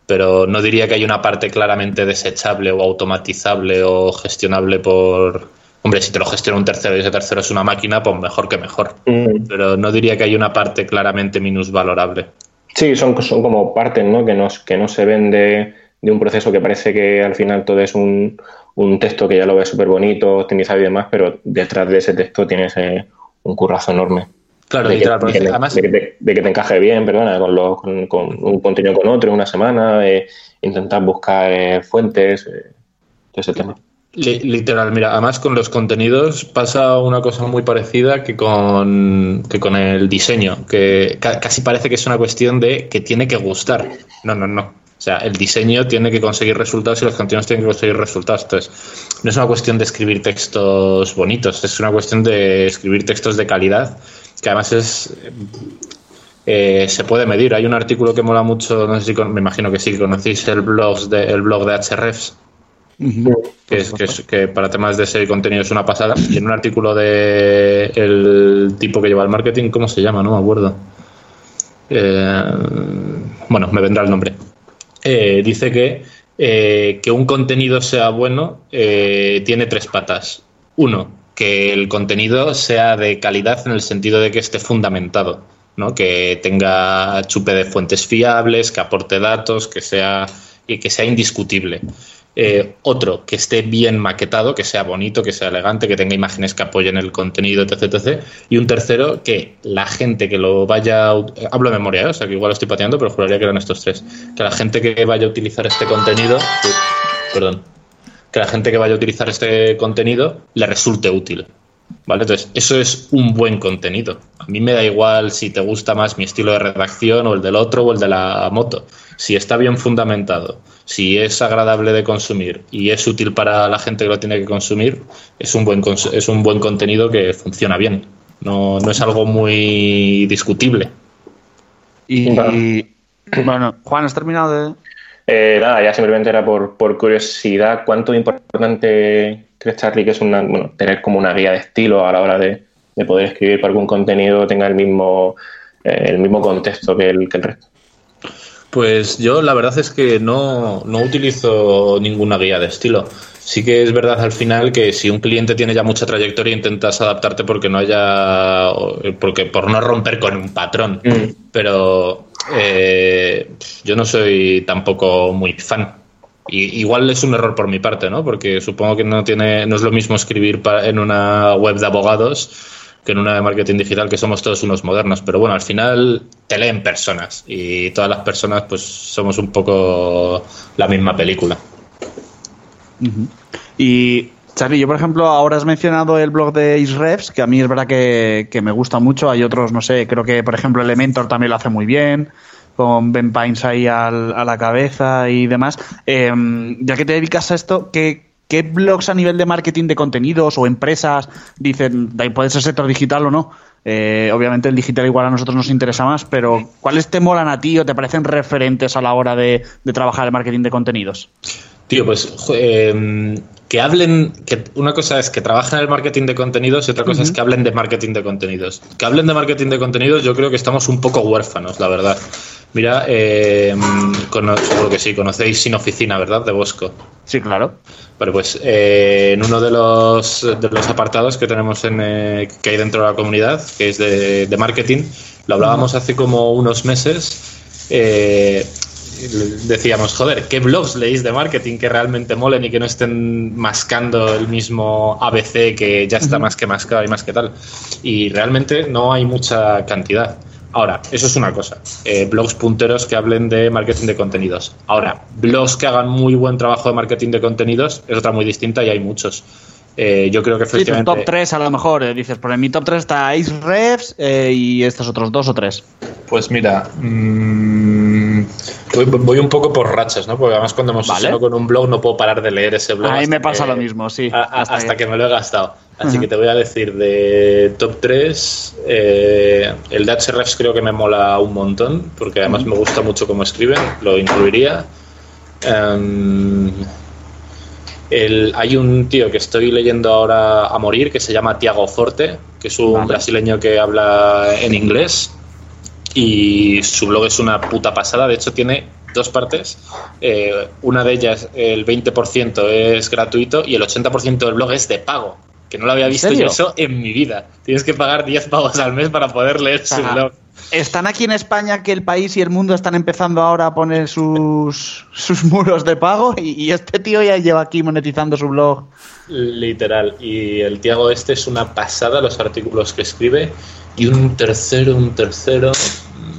Pero no diría que hay una parte claramente desechable o automatizable o gestionable por... Hombre, si te lo gestiona un tercero y ese tercero es una máquina, pues mejor que mejor. Mm. Pero no diría que hay una parte claramente minusvalorable. Sí, son, son como partes, ¿no? Que no, que no se vende de un proceso que parece que al final todo es un, texto que ya lo ves súper bonito, optimizado y demás, pero detrás de ese texto tienes un currazo enorme. Claro, de, que, además... de, que te, encaje bien, perdona, con, con, un contenido con otro una semana, eh, intentar buscar eh, fuentes, eh, ese tema. Literal, mira, además con los contenidos pasa una cosa muy parecida que con, que con el diseño, que casi parece que es una cuestión de que tiene que gustar. No, no, no. O sea, el diseño tiene que conseguir resultados y los contenidos tienen que conseguir resultados. Entonces, no es una cuestión de escribir textos bonitos, es una cuestión de escribir textos de calidad, que además es eh, se puede medir. Hay un artículo que mola mucho, no sé si me imagino que sí, conocéis el blog de, el blog de HREFs. que, es, que, para temas de ese contenido es una pasada. Y en un artículo de el tipo que lleva el marketing, ¿cómo se llama? No me acuerdo. Eh, bueno, me vendrá el nombre. Eh, dice que, eh, que un contenido sea bueno eh, tiene tres patas. Uno, que el contenido sea de calidad en el sentido de que esté fundamentado, ¿no? que tenga chupe de fuentes fiables, que aporte datos, que sea, que sea indiscutible. Eh, otro, que esté bien maquetado, que sea bonito, que sea elegante, que tenga imágenes que apoyen el contenido, etc. etc. Y un tercero, que la gente que lo vaya. Hablo de memoria, ¿eh? o sea que igual lo estoy pateando, pero juraría que eran estos tres. Que la gente que vaya a utilizar este contenido. Perdón. Que la gente que vaya a utilizar este contenido le resulte útil. ¿Vale? Entonces, eso es un buen contenido. A mí me da igual si te gusta más mi estilo de redacción o el del otro o el de la moto. Si está bien fundamentado si es agradable de consumir y es útil para la gente que lo tiene que consumir, es un buen, es un buen contenido que funciona bien. No, no es algo muy discutible. Y, bueno, Juan, ¿has terminado de...? Eh, nada, ya simplemente era por, por curiosidad, ¿cuánto importante crees, Charlie, que es una, bueno, tener como una guía de estilo a la hora de, poder escribir para algún contenido tenga el mismo, eh, el mismo contexto que el, que el resto? Pues yo la verdad es que no, no utilizo ninguna guía de estilo. Sí que es verdad al final que si un cliente tiene ya mucha trayectoria intentas adaptarte porque no haya porque por no romper con un patrón. Mm. Pero eh, yo no soy tampoco muy fan. Y, igual es un error por mi parte, ¿no? Porque supongo que no tiene no es lo mismo escribir en una web de abogados que en una de marketing digital que somos todos unos modernos. Pero bueno, al final te leen personas y todas las personas pues somos un poco la misma película. Y Charlie, yo por ejemplo ahora has mencionado el blog de Isrefs, que a mí es verdad que, me gusta mucho. Hay otros, no sé, creo que por ejemplo Elementor también lo hace muy bien. con Ben Pines ahí al- a la cabeza y demás. Eh, ya que te dedicas a esto, ¿qué, ¿qué blogs a nivel de marketing de contenidos o empresas dicen, puede ser sector digital o no? Eh, obviamente el digital igual a nosotros nos interesa más, pero ¿cuáles te molan a ti o te parecen referentes a la hora de, de trabajar el marketing de contenidos? Tío, pues eh, que hablen, que una cosa es que trabajen en el marketing de contenidos y otra cosa es que hablen de marketing de contenidos. Que hablen de marketing de contenidos, yo creo que estamos un poco huérfanos, la verdad. Mira, eh, seguro que sí, conocéis Sin Oficina, ¿verdad? De Bosco. Sí, claro. Bueno, pues eh, en uno de los, de los apartados que tenemos en, eh, que hay dentro de la comunidad, que es de, de marketing, lo hablábamos hace como unos meses. eh, decíamos, joder, ¿qué blogs leéis de marketing que realmente molen y que no estén mascando el mismo ABC que ya está más que mascado y más que tal? Y realmente no hay mucha cantidad. Ahora, eso es una cosa. eh, blogs punteros que hablen de marketing de contenidos. Ahora, blogs que hagan muy buen trabajo de marketing de contenidos es otra muy distinta y hay muchos. Eh, yo creo que Sí, tu top 3 a lo mejor, eh, dices, por en mi top 3 está Ace Refs eh, y estos otros dos o tres. Pues mira, mm, voy, voy un poco por rachas, ¿no? Porque además cuando me Vale. con un blog no puedo parar de leer ese blog. A mí hasta me pasa que- lo mismo, sí. a- a- hasta, Hasta que... me lo he gastado. Así que te voy a decir de top 3, el de HRFs creo que me mola un montón, porque además me gusta mucho cómo escriben, lo incluiría. Em, el- hay un tío que estoy leyendo ahora a morir que se llama Tiago Forte, que es un Vale. brasileño que habla en inglés y su blog es una puta pasada. De hecho, tiene dos partes. Eh, una de ellas, el 20% es gratuito y el 80% del blog es de pago. Que no lo había ¿En visto yo eso en mi vida. Tienes que pagar 10 pavos al mes para poder leer su blog. ¿Están aquí en España que el país y el mundo están empezando ahora a poner sus, sus muros de pago? Y, y este tío ya lleva aquí monetizando su blog. Literal. Y el Tiago este es una pasada los artículos que escribe. Y un tercero, un tercero.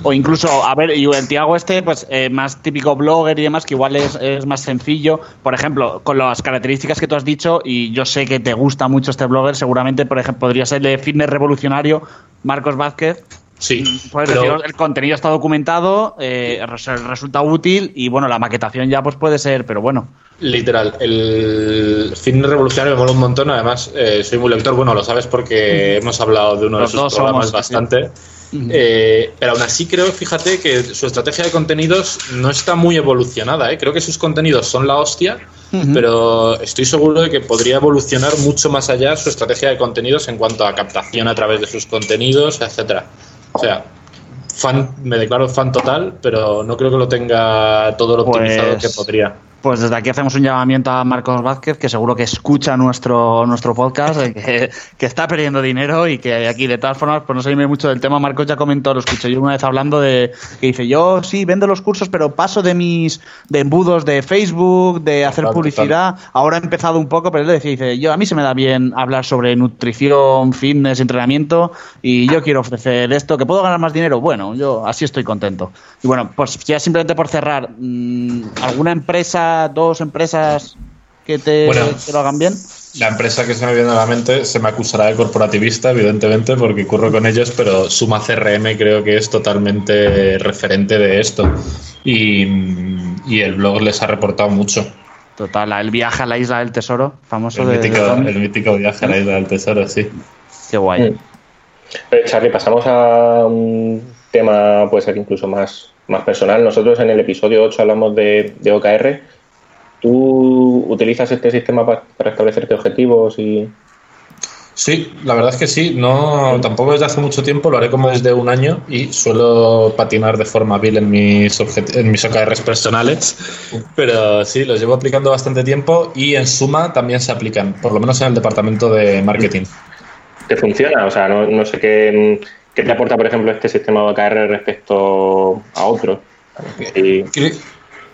O incluso, a ver, y el Tiago este, pues eh, más típico blogger y demás, que igual es, es más sencillo. Por ejemplo, con las características que tú has dicho, y yo sé que te gusta mucho este blogger, seguramente, por ejemplo, podría ser el de fitness revolucionario, Marcos Vázquez. Sí. Pero- decir, el contenido está documentado, eh, res- resulta útil y bueno, la maquetación ya pues puede ser, pero bueno. Literal, el fin revolucionario me mola un montón. Además, eh, soy muy lector. Bueno, lo sabes porque hemos hablado de uno Los de sus programas somos, sí. bastante. Eh, pero aún así creo, fíjate, que su estrategia de contenidos no está muy evolucionada. ¿eh? Creo que sus contenidos son la hostia, pero estoy seguro de que podría evolucionar mucho más allá su estrategia de contenidos en cuanto a captación a través de sus contenidos, etcétera. O sea, fan, me declaro fan total, pero no creo que lo tenga todo lo optimizado Pues- que podría. Pues desde aquí hacemos un llamamiento a Marcos Vázquez, que seguro que escucha nuestro, nuestro podcast, eh, que, que está perdiendo dinero y que aquí, de todas formas, pues no se dime mucho del tema. Marcos ya comentó, lo escuché yo una vez hablando de que dice, yo sí, vendo los cursos, pero paso de mis de embudos de Facebook, de hacer publicidad. Ahora he empezado un poco, pero él decía, dice, yo a mí se me da bien hablar sobre nutrición, fitness, entrenamiento, y yo quiero ofrecer esto, que puedo ganar más dinero. Bueno, yo así estoy contento. Y bueno, pues ya simplemente por cerrar, mm, ¿alguna empresa, dos empresas que te, Bueno. que lo hagan bien? La empresa que se me viene a la mente se me acusará de corporativista, evidentemente, porque curro con ellos, pero Suma CRM creo que es totalmente referente de esto. Y, y el blog les ha reportado mucho. Total, el viaje a la isla del tesoro, famoso El de, mítico, de el mítico viaje a la isla del tesoro, sí. Qué guay. Mm. Eh, Charlie, pasamos a un tema, puede ser incluso más, más personal. Nosotros en el episodio 8 hablamos de, de OKR. ¿Tú utilizas este sistema pa- para establecerte objetivos y, Sí, la verdad es que sí. No, tampoco desde hace mucho tiempo, lo haré como desde un año y suelo patinar de forma vil en mis, en mis OKRs personales. Pero sí, los llevo aplicando bastante tiempo y en suma también se aplican, por lo menos en el departamento de marketing. te funciona? O sea, no, no sé qué, qué te aporta, por ejemplo, este sistema de OKR respecto a otro. Y, Cre-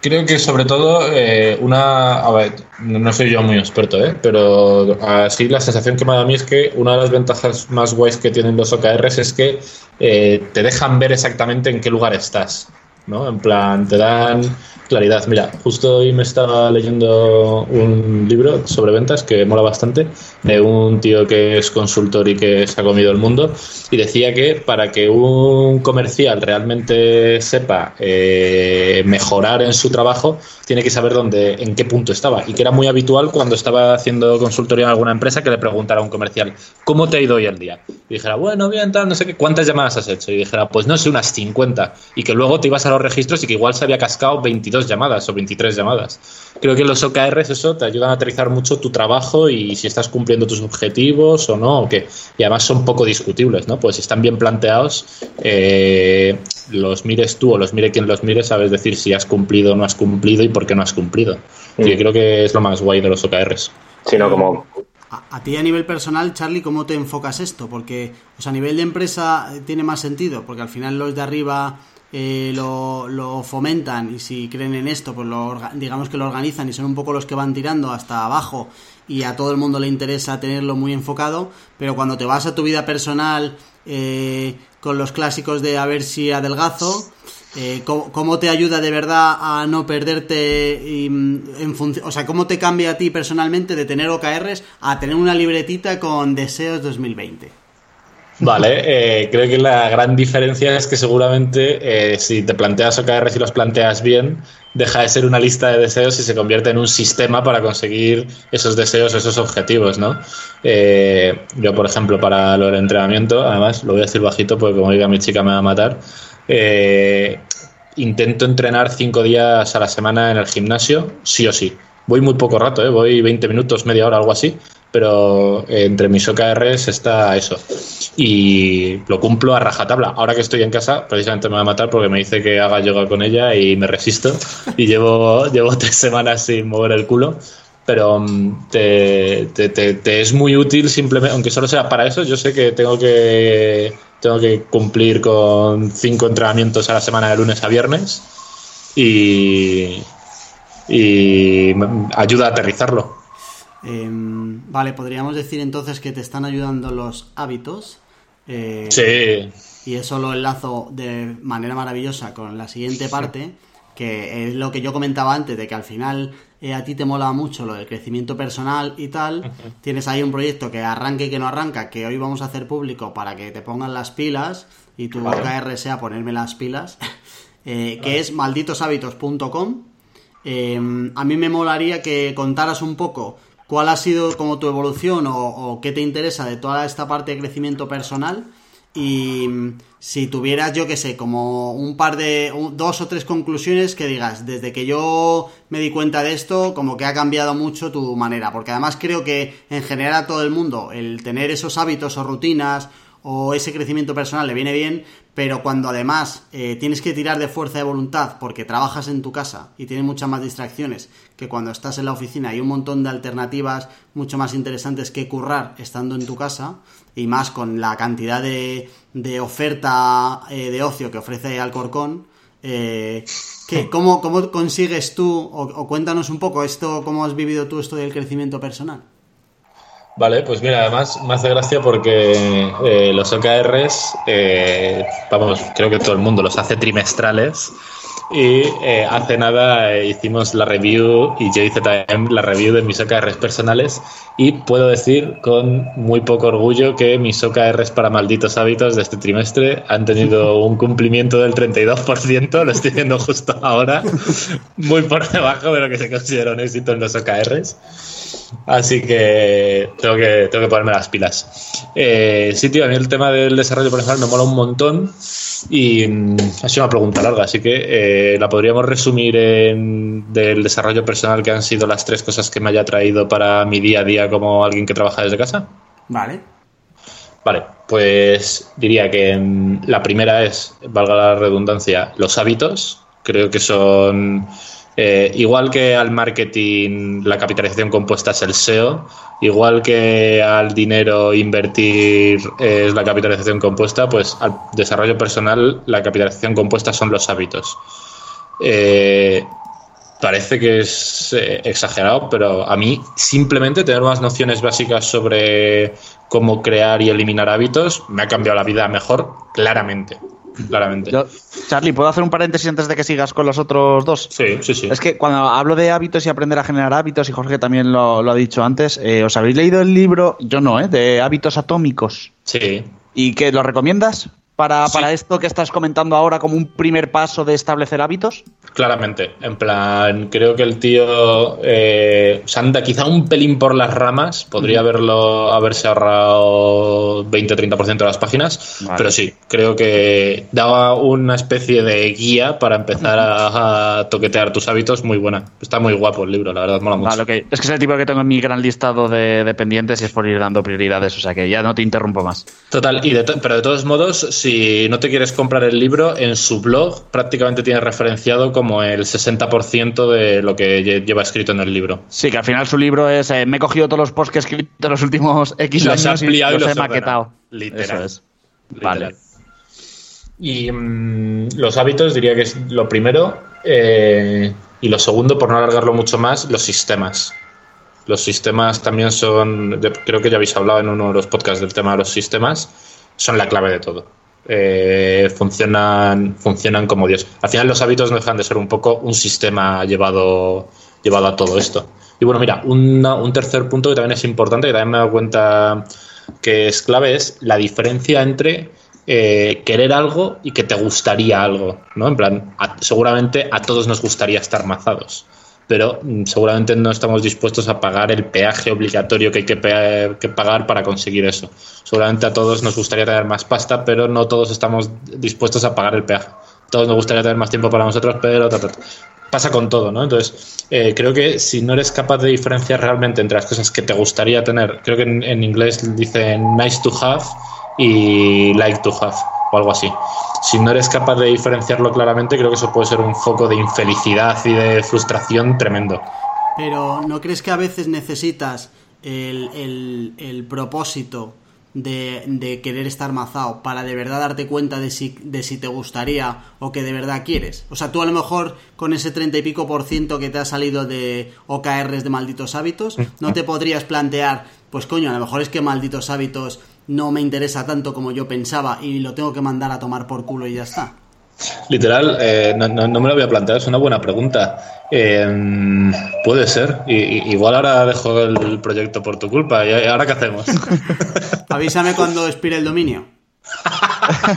Creo que sobre todo eh, una... A ver, no soy yo muy experto, ¿eh? pero así la sensación que me da a mí es que una de las ventajas más guays que tienen los OKRs es que eh, te dejan ver exactamente en qué lugar estás. ¿no? En plan, te dan claridad. Mira, justo hoy me estaba leyendo un libro sobre ventas que mola bastante, de un tío que es consultor y que se ha comido el mundo, y decía que para que un comercial realmente sepa eh, mejorar en su trabajo, tiene que saber dónde, en qué punto estaba. Y que era muy habitual cuando estaba haciendo consultoría en alguna empresa que le preguntara a un comercial, ¿cómo te ha ido hoy el día? Y dijera, bueno, bien, tal, no sé qué, ¿cuántas llamadas has hecho? Y dijera, pues no sé, unas 50. Y que luego te ibas a los registros y que igual se había cascado 22 llamadas o 23 llamadas. Creo que los OKRs eso te ayudan a aterrizar mucho tu trabajo y si estás cumpliendo tus objetivos o no, o que, y además son poco discutibles, ¿no? Pues si están bien planteados, eh, los mires tú o los mire quien los mire, sabes decir si has cumplido o no has cumplido y por qué no has cumplido. Y yo creo que es lo más guay de los OKRs. Sino como A, a ti a nivel personal, Charlie, ¿cómo te enfocas esto? Porque, o sea, a nivel de empresa eh, tiene más sentido, porque al final los de arriba eh, lo, fomentan y si creen en esto, pues lo, digamos que lo organizan y son un poco los que van tirando hasta abajo y a todo el mundo le interesa tenerlo muy enfocado, pero cuando te vas a tu vida personal eh, con los clásicos de a ver si adelgazo, eh, ¿cómo, te ayuda de verdad a no perderte mm, en o sea, cómo te cambia a ti personalmente de tener OKRs a tener una libretita con deseos 2020? Vale, eh, creo que la gran diferencia es que seguramente eh, si te planteas OKRs y los planteas bien, deja de ser una lista de deseos y se convierte en un sistema para conseguir esos deseos, esos objetivos, ¿no? Eh, yo, por ejemplo, para lo del entrenamiento, además, lo voy a decir bajito porque como diga mi chica me va a matar, eh, intento entrenar cinco días a la semana en el gimnasio, sí o sí. Voy muy poco rato, ¿eh? voy 20 minutos, media hora, algo así, pero eh, entre mis OKRs está eso. Y lo cumplo a rajatabla. Ahora que estoy en casa, precisamente me va a matar porque me dice que haga yoga con ella y me resisto. Y llevo, llevo tres semanas sin mover el culo. Pero mm, te, te- te- es muy útil simplemente, aunque solo sea para eso, yo sé que tengo que tengo que cumplir con cinco entrenamientos a la semana de lunes a viernes y, y ayuda a aterrizarlo. Em, vale, podríamos decir entonces que te están ayudando los hábitos. eh, Sí, Y eso lo enlazo de manera maravillosa con la siguiente parte, que es lo que yo comentaba antes, de que al final eh, a ti te mola mucho lo del crecimiento personal y tal. Tienes ahí un proyecto que arranque y que no arranca, que hoy vamos a hacer público para que te pongan las pilas y tu OKR sea ponerme las pilas, eh, que es malditoshábitos.com. Eh, a mí me molaría que contaras un poco cuál ha sido como tu evolución o, qué te interesa de toda esta parte de crecimiento personal y mm, si tuvieras, yo que sé, como un par de, dos o tres conclusiones que digas, desde que yo me di cuenta de esto, como que ha cambiado mucho tu manera, porque además creo que en general a todo el mundo el tener esos hábitos o rutinas o ese crecimiento personal le viene bien, pero cuando además eh, tienes que tirar de fuerza de voluntad porque trabajas en tu casa y tienes muchas más distracciones que cuando estás en la oficina hay un montón de alternativas mucho más interesantes que currar estando en tu casa y más con la cantidad de, de oferta eh, de ocio que ofrece Alcorcón. Eh, ¿qué? ¿Cómo, ¿Cómo consigues tú, o, o cuéntanos un poco esto, cómo has vivido tú esto del crecimiento personal? Vale, pues mira, además me hace gracia porque eh, los OKRs, eh, vamos, creo que todo el mundo los hace trimestrales y eh, hace nada eh, hicimos la review y yo hice también la review de mis OKRs personales y puedo decir con muy poco orgullo que mis OKRs para malditos hábitos de este trimestre han tenido un cumplimiento del 32%, lo estoy viendo justo ahora, muy por debajo de lo que se considera un éxito en los OKRs. Así que tengo que, tengo que ponerme las pilas. Eh, sí, tío, a mí el tema del desarrollo personal me mola un montón y mm, ha sido una pregunta larga, así que eh, la podríamos resumir en del desarrollo personal que han sido las tres cosas que me haya traído para mi día a día como alguien que trabaja desde casa. Vale. Vale, pues diría que mm, la primera es, valga la redundancia, los hábitos. Creo que son eh, igual que al marketing la capitalización compuesta es el SEO, igual que al dinero invertir es la capitalización compuesta, pues al desarrollo personal la capitalización compuesta son los hábitos. Eh, parece que es eh, exagerado, pero a mí simplemente tener unas nociones básicas sobre cómo crear y eliminar hábitos me ha cambiado la vida mejor, claramente. Claramente. Yo- Charlie, ¿puedo hacer un paréntesis antes de que sigas con los otros dos? Sí, sí, sí. Es que cuando hablo de hábitos y aprender a generar hábitos, y Jorge también lo, lo ha dicho antes, eh, ¿os habéis leído el libro, yo no, ¿eh? de hábitos atómicos? Sí. ¿Y que lo recomiendas para, Sí. para esto que estás comentando ahora como un primer paso de establecer hábitos? Claramente, en plan, creo que el tío eh, se anda quizá un pelín por las ramas, podría haberlo haberse ahorrado 20-30% de las páginas, Vale. pero sí, creo que daba una especie de guía para empezar a, a toquetear tus hábitos muy buena. Está muy guapo el libro, la verdad, mola mucho. Vale, ok. Es que es el tipo que tengo en mi gran listado de, de pendientes y es por ir dando prioridades, o sea que ya no te interrumpo más. Total, y de pero de todos modos, si no te quieres comprar el libro, en su blog prácticamente tiene referenciado como el 60% de lo que lle- lleva escrito en el libro. Sí, que al final su libro es. eh, me he cogido todos los posts que he escrito en los últimos X Los he años y ampliado y los, los he maquetado. Literal. Eso es. Literal. Vale. Y mm, los hábitos diría que es lo primero. eh, y lo segundo, por no alargarlo mucho más, los sistemas. Los sistemas también son, creo que ya habéis hablado en uno de los podcasts del tema de los sistemas, son la clave de todo. Eh, funcionan, funcionan como Dios. Al final los hábitos no dejan de ser un poco un sistema llevado, llevado a todo esto. Y bueno, mira, una- un tercer punto que también es importante, que también me he dado cuenta que es clave, es la diferencia entre eh, querer algo y que te gustaría algo, ¿no? En plan, seguramente a todos nos gustaría estar mazados, pero mm, seguramente no estamos dispuestos a pagar el peaje obligatorio que hay que, que pagar para conseguir eso. Seguramente a todos nos gustaría tener más pasta, pero no todos estamos dispuestos a pagar el peaje. Todos nos gustaría tener más tiempo para nosotros, pero ta, ta. pasa con todo, ¿no? Entonces, eh, creo que si no eres capaz de diferenciar realmente entre las cosas que te gustaría tener, creo que en, en inglés dicen nice to have y like to have o algo así. Si no eres capaz de diferenciarlo claramente, creo que eso puede ser un foco de infelicidad y de frustración tremendo. Pero ¿no crees que a veces necesitas el, el- el propósito de, de querer estar mazado para de verdad darte cuenta de si, de si te gustaría o que de verdad quieres? O sea, tú a lo mejor con ese treinta y pico por ciento que te ha salido de OKRs de malditos hábitos, no te podrías plantear, pues coño, a lo mejor es que malditos hábitos no me interesa tanto como yo pensaba y lo tengo que mandar a tomar por culo y ya está. Literal, eh, no, no- no me lo voy a plantear, es una buena pregunta. Eh, puede ser. Y, y- igual ahora dejo el proyecto por tu culpa. ¿Y ahora qué hacemos? Avísame cuando expire el dominio.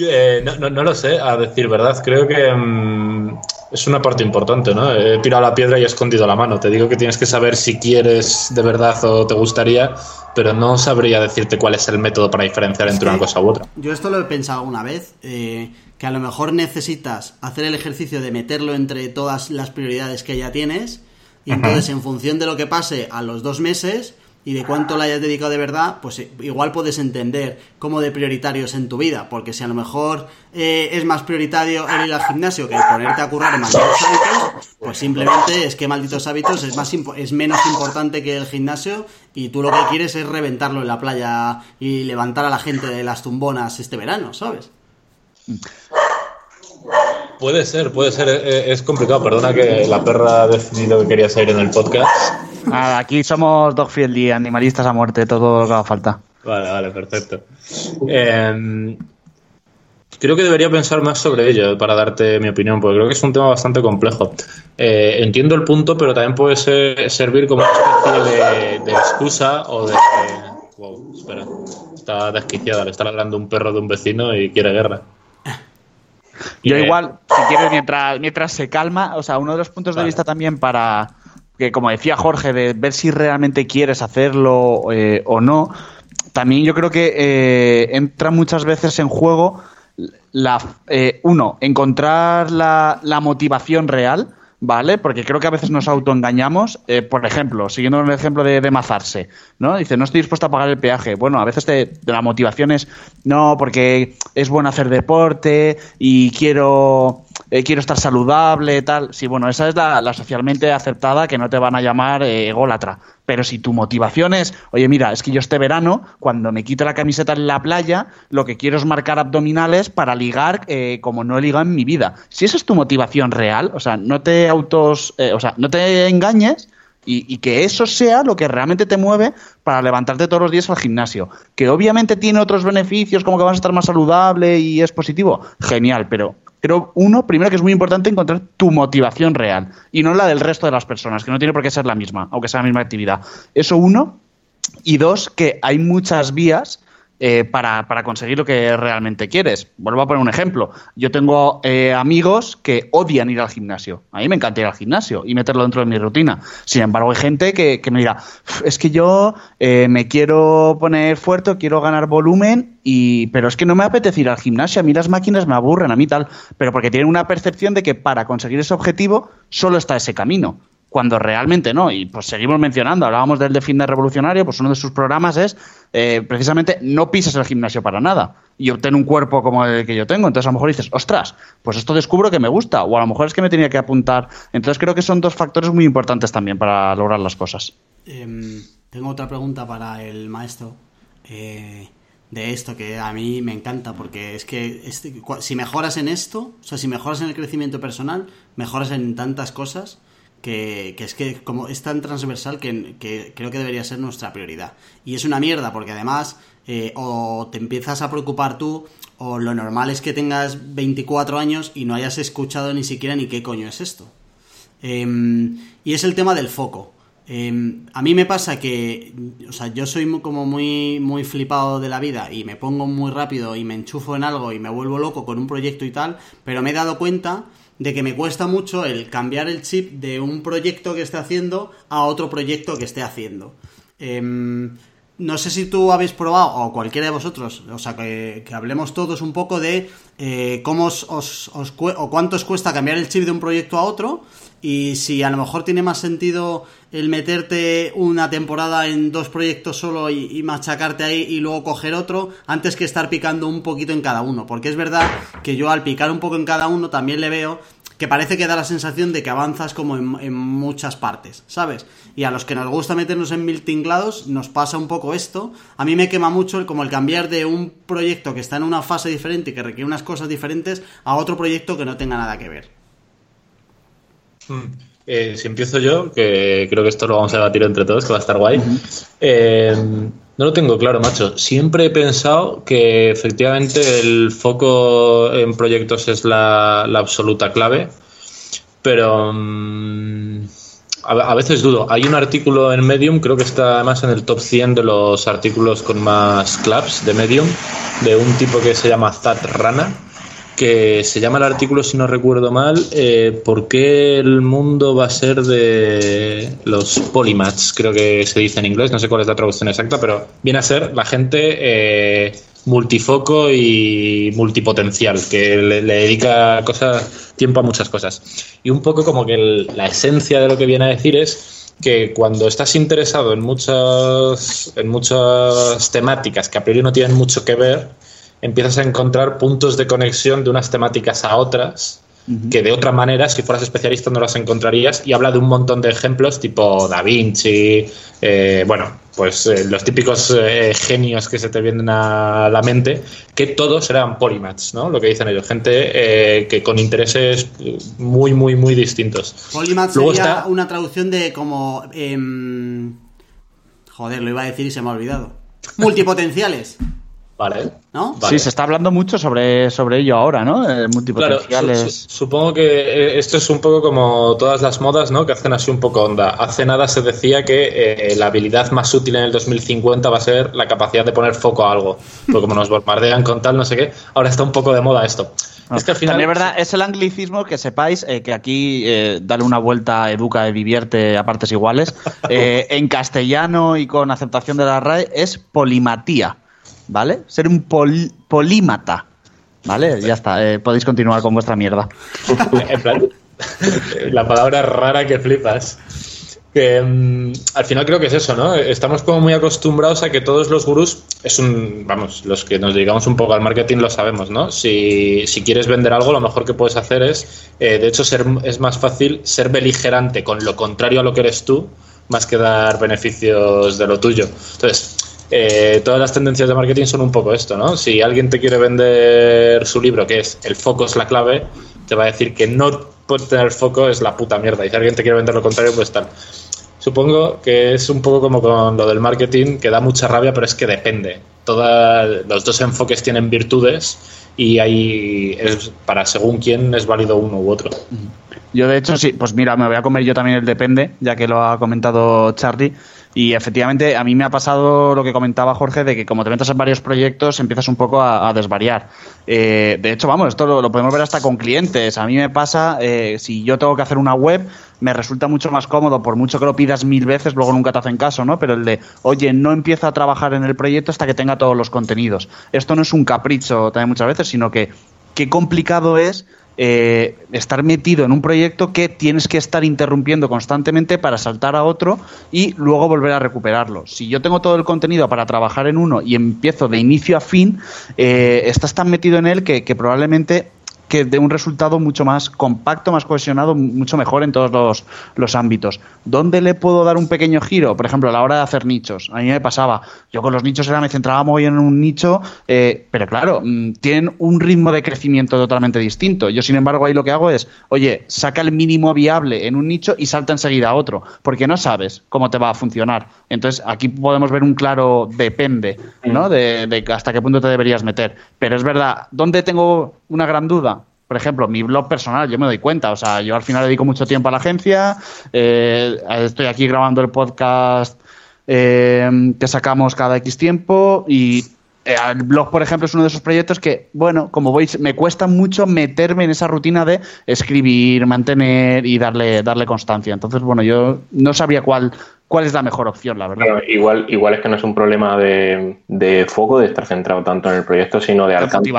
Eh, no, no- no lo sé, a decir verdad. Creo que mm, es una parte importante, ¿no? He tirado la piedra y he escondido la mano. Te digo que tienes que saber si quieres de verdad o te gustaría, pero no sabría decirte cuál es el método para diferenciar entre una cosa u otra. Yo esto lo he pensado una vez, eh, que a lo mejor necesitas hacer el ejercicio de meterlo entre todas las prioridades que ya tienes, y entonces en función de lo que pase a los dos meses y de cuánto le hayas dedicado de verdad, pues eh, igual puedes entender cómo de prioritario es en tu vida, porque si a lo mejor eh, es más prioritario el ir al gimnasio que ponerte a currar malditos hábitos, pues simplemente es que malditos hábitos es, más es menos importante que el gimnasio y tú lo que quieres es reventarlo en la playa y levantar a la gente de las tumbonas este verano, ¿sabes? Puede ser, puede ser. eh, Es complicado. Perdona que la perra ha decidido que quería salir en el podcast. Nada, aquí somos dog friendly, animalistas a muerte, todo lo que haga falta. Vale, vale, perfecto. Eh, creo que debería pensar más sobre ello para darte mi opinión, porque creo que es un tema bastante complejo. Eh, entiendo el punto, pero también puede ser- servir como una especie de, de excusa o de... wow, espera. Está desquiciada, le está ladrando un perro de un vecino y quiere guerra. Yo Eh, igual, si quieres, mientras, mientras se calma, o sea, uno de los puntos de vista también para, que como decía Jorge, de ver si realmente quieres hacerlo eh, o no, también yo creo que eh, entra muchas veces en juego la, eh, uno, encontrar la, la motivación real, ¿vale? Porque creo que a veces nos autoengañamos. Eh, por ejemplo, siguiendo el ejemplo de, de mazarse, ¿no? Dice, no estoy dispuesto a pagar el peaje. Bueno, a veces te- la motivación es, no, porque es bueno hacer deporte y quiero, eh, quiero estar saludable, tal. Sí, bueno, esa es la, la socialmente aceptada que no te van a llamar eh, ególatra. Pero si tu motivación es, oye, mira, es que yo este verano, cuando me quito la camiseta en la playa, lo que quiero es marcar abdominales para ligar eh, como no he ligado en mi vida. Si esa es tu motivación real, o sea, no te autos, eh, o sea, no te engañes Y, que eso sea lo que realmente te mueve para levantarte todos los días al gimnasio. Que obviamente tiene otros beneficios, como que vas a estar más saludable y es positivo. Genial, pero creo, uno, primero que es muy importante encontrar tu motivación real y no la del resto de las personas, que no tiene por qué ser la misma, aunque sea la misma actividad. Eso uno. Y dos, que hay muchas vías eh, para, conseguir lo que realmente quieres. Vuelvo a poner un ejemplo. Yo tengo eh, amigos que odian ir al gimnasio. A mí me encanta ir al gimnasio y meterlo dentro de mi rutina. Sin embargo, hay gente que, me dirá, es que yo eh, me quiero poner fuerte, quiero ganar volumen, y, pero es que no me apetece ir al gimnasio. A mí las máquinas me aburren, a mí tal. Pero porque tienen una percepción de que para conseguir ese objetivo solo está ese camino cuando realmente no. Y pues seguimos mencionando, hablábamos del de fitness revolucionario, pues uno de sus programas es eh, precisamente no pises el gimnasio para nada y obtener un cuerpo como el que yo tengo. Entonces a lo mejor dices, ostras, pues esto descubro que me gusta, o a lo mejor es que me tenía que apuntar. Entonces creo que son dos factores muy importantes también para lograr las cosas. Em, tengo otra pregunta para el maestro. Eh, de esto que a mí me encanta porque es que este, si mejoras en esto, o sea, si mejoras en el crecimiento personal, mejoras en tantas cosas que, es que como es tan transversal que, creo que debería ser nuestra prioridad. Y es una mierda, porque además eh, o te empiezas a preocupar tú, o lo normal es que tengas 24 años y no hayas escuchado ni siquiera ni qué coño es esto. Em, y es el tema del foco. Em, a mí me pasa que, o sea, yo soy como muy, muy flipado de la vida y me pongo muy rápido y me enchufo en algo y me vuelvo loco con un proyecto y tal, pero me he dado cuenta de que me cuesta mucho el cambiar el chip de un proyecto que esté haciendo a otro proyecto que esté haciendo. Em, no sé si tú habéis probado, o cualquiera de vosotros, o sea, que, hablemos todos un poco de eh, cómo os, os, o cuánto os cuesta cambiar el chip de un proyecto a otro y si a lo mejor tiene más sentido el meterte una temporada en dos proyectos solo y, machacarte ahí y luego coger otro, antes que estar picando un poquito en cada uno. Porque es verdad que yo al picar un poco en cada uno también le veo que parece que da la sensación de que avanzas como en, muchas partes, ¿sabes? Y a los que nos gusta meternos en mil tinglados, nos pasa un poco esto. A mí me quema mucho el, como el cambiar de un proyecto que está en una fase diferente y que requiere unas cosas diferentes a otro proyecto que no tenga nada que ver. Hmm. Eh, si empiezo yo, que creo que esto lo vamos a debatir entre todos, que va a estar guay. Eh, no lo tengo claro, macho. Siempre he pensado que efectivamente el foco en proyectos es la, absoluta clave, pero mm, a, veces dudo. Hay un artículo en Medium, creo que está además en el top 100 de los artículos con más claps de Medium, de un tipo que se llama Zat Rana que se llama el artículo, si no recuerdo mal, eh, ¿por qué el mundo va a ser de los polymaths? Creo que se dice en inglés, no sé cuál es la traducción exacta, pero viene a ser la gente eh, multifoco y multipotencial, que le, dedica tiempo a muchas cosas. Y un poco como que la esencia de lo que viene a decir es que cuando estás interesado en muchas, en muchas temáticas que a priori no tienen mucho que ver, empiezas a encontrar puntos de conexión de unas temáticas a otras que de otra manera, si fueras especialista, no las encontrarías. Y habla de un montón de ejemplos tipo Da Vinci, eh, bueno, pues eh, los típicos eh, genios que se te vienen a la mente, que todos eran polymaths, ¿no? Lo que dicen ellos, gente que con intereses muy, muy, muy distintos. Polymath sería una traducción de como... Em, joder, lo iba a decir y se me ha olvidado. Multipotenciales. Vale. ¿No? Sí, se está hablando mucho sobre, sobre ello ahora, ¿no? Eh, multipotenciales. supongo que eh, esto es un poco como todas las modas, ¿no? Que hacen así un poco onda. Hace nada se decía que eh, la habilidad más útil en el 2050 va a ser la capacidad de poner foco a algo. Porque como nos bombardean con tal, no sé qué, ahora está un poco de moda esto. Ah, es que al final. También es verdad, es el anglicismo que sepáis que aquí darle una vuelta educa y divierte a partes iguales. en castellano y con aceptación de la RAE es polimatía. ¿Vale? Ser un polímata, ¿vale? Ya está, eh, podéis continuar con vuestra mierda. en plan, la palabra rara que flipas. Que mm, al final creo que es eso, ¿no? Estamos como muy acostumbrados a que todos los gurús, es un, vamos, los que nos dedicamos un poco al marketing lo sabemos, ¿no? Si, quieres vender algo, lo mejor que puedes hacer es, eh, de hecho, ser, es más fácil ser beligerante con lo contrario a lo que eres tú, más que dar beneficios de lo tuyo. Entonces, eh, todas las tendencias de marketing son un poco esto, ¿no? Si alguien te quiere vender su libro, que es el foco es la clave, te va a decir que no tener foco es la puta mierda. Y si alguien te quiere vender lo contrario, pues tal. Supongo que es un poco como con lo del marketing, que da mucha rabia, pero es que depende. Todas, los dos enfoques tienen virtudes y ahí es para según quién es válido uno u otro. Yo, de hecho, sí, pues mira, me voy a comer yo también el depende, ya que lo ha comentado Charlie. Y efectivamente, a mí me ha pasado lo que comentaba Jorge, de que como te metes en varios proyectos, empiezas un poco a, desvariar. Eh, de hecho, vamos, esto lo, podemos ver hasta con clientes. A mí me pasa, eh, si yo tengo que hacer una web, me resulta mucho más cómodo, por mucho que lo pidas mil veces, luego nunca te hacen caso, ¿no? Pero el de, oye, no empiezo a trabajar en el proyecto hasta que tenga todos los contenidos. Esto no es un capricho también muchas veces, sino que qué complicado es eh, estar metido en un proyecto que tienes que estar interrumpiendo constantemente para saltar a otro y luego volver a recuperarlo. Si yo tengo todo el contenido para trabajar en uno y empiezo de inicio a fin, eh, estás tan metido en él que probablemente que de un resultado mucho más compacto, más cohesionado, mucho mejor en todos los, ámbitos. ¿Dónde le puedo dar un pequeño giro? Por ejemplo, a la hora de hacer nichos. A mí me pasaba, yo con los nichos era, me centraba muy en un nicho, eh, pero claro, mm, tienen un ritmo de crecimiento totalmente distinto. Yo, sin embargo, ahí lo que hago es, oye, saca el mínimo viable en un nicho y salta enseguida a otro, porque no sabes cómo te va a funcionar. Entonces, aquí podemos ver un claro depende, ¿no? De, de hasta qué punto te deberías meter. Pero es verdad, ¿dónde tengo una gran duda? Por ejemplo, mi blog personal, yo me doy cuenta, o sea, yo al final dedico mucho tiempo a la agencia, eh, estoy aquí grabando el podcast eh, que sacamos cada X tiempo y eh, el blog, por ejemplo, es uno de esos proyectos que, bueno, como veis, me cuesta mucho meterme en esa rutina de escribir, mantener y darle, darle constancia. Entonces, bueno, yo no sabría cuál, cuál es la mejor opción, la verdad. igual, igual es que no es un problema de, de, foco, de estar centrado tanto en el proyecto, sino de, alcance.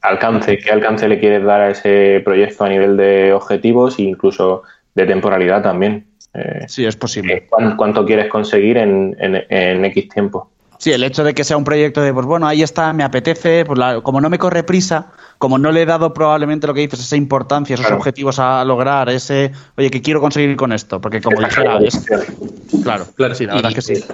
Alcance, qué alcance le quieres dar a ese proyecto a nivel de objetivos e incluso de temporalidad también. Eh, sí, es posible. Eh, ¿Cuánto, quieres conseguir en, en, en X tiempo? Sí, el hecho de que sea un proyecto de, pues bueno, ahí está, me apetece, pues como no me corre prisa, como no le he dado probablemente lo que dices, esa importancia, esos objetivos a lograr, ese, oye, que quiero conseguir con esto, porque como dijera, es, claro, claro, sí, la verdad es que sí.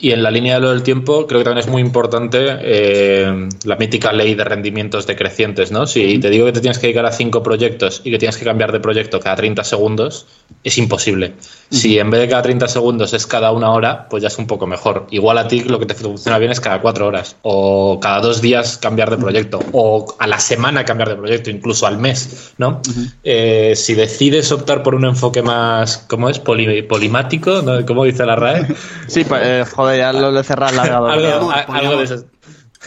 Y en la línea de lo del tiempo, creo que también es muy importante eh, la mítica ley de rendimientos decrecientes, ¿no? Si te digo que te tienes que dedicar a cinco proyectos y que tienes que cambiar de proyecto cada 30 segundos, es imposible. Si en vez de cada 30 segundos es cada una hora, pues ya es un poco mejor. Igual a ti lo que te funciona bien es cada cuatro horas, o cada dos días cambiar de proyecto, o a la semana cambiar de proyecto, incluso al mes, ¿no? Eh, si decides optar por un enfoque más, ¿cómo es? polimático, ¿no? ¿Cómo dice la RAE? Sí, pues, eh, joder ya lo de cerrar la algo, de eso.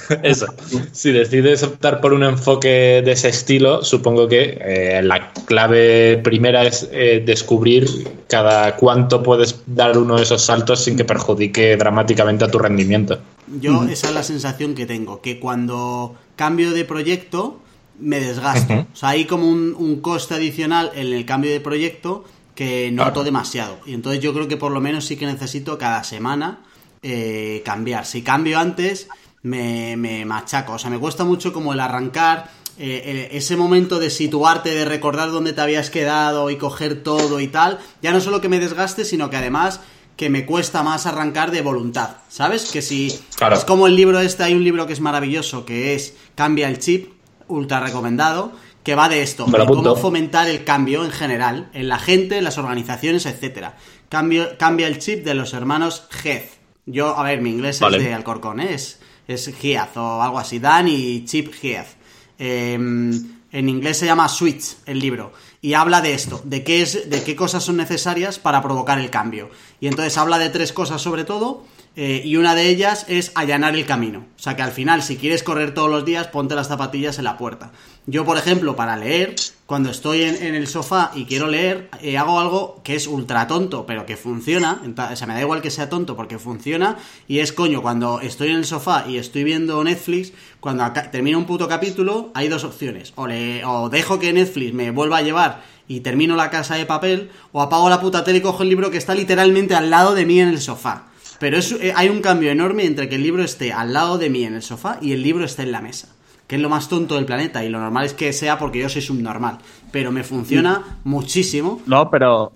Eso. Si decides optar por un enfoque de ese estilo, supongo que eh, la clave primera es eh, descubrir cada cuánto puedes dar uno de esos saltos sin que perjudique dramáticamente a tu rendimiento. Yo esa es la sensación que tengo, que cuando cambio de proyecto me desgasto. O sea, hay como un, coste adicional en el cambio de proyecto que noto demasiado. Y entonces yo creo que por lo menos sí que necesito cada semana eh, cambiar. Si cambio antes, me, me, machaco. O sea, me cuesta mucho como el arrancar, eh, ese momento de situarte, de recordar dónde te habías quedado y coger todo y tal. Ya no solo que me desgaste, sino que además que me cuesta más arrancar de voluntad. ¿Sabes? Que si es como el libro este, hay un libro que es maravilloso, que es Cambia el chip, ultra recomendado, que va de esto, de cómo fomentar el cambio en general, en la gente, en las organizaciones, etcétera. Cambio, cambia el chip de los hermanos Heath. Yo, a ver, mi inglés es de Alcorcón, ¿eh? es, es o algo así. Dan y Chip Heath. Em, en inglés se llama Switch el libro y habla de esto, de qué es, de qué cosas son necesarias para provocar el cambio. Y entonces habla de tres cosas sobre todo eh, y una de ellas es allanar el camino. O sea que al final, si quieres correr todos los días, ponte las zapatillas en la puerta. Yo, por ejemplo, para leer, cuando estoy en, el sofá y quiero leer, eh, hago algo que es ultra tonto, pero que funciona. O sea, me da igual que sea tonto porque funciona. Y es coño, cuando estoy en el sofá y estoy viendo Netflix, cuando termino un puto capítulo, hay dos opciones. O, le, o dejo que Netflix me vuelva a llevar y termino la casa de papel, o apago la puta tele y cojo el libro que está literalmente al lado de mí en el sofá. Pero eh, hay un cambio enorme entre que el libro esté al lado de mí en el sofá y el libro esté en la mesa. Que es lo más tonto del planeta. Y lo normal es que sea porque yo soy subnormal. Pero me funciona muchísimo. No, pero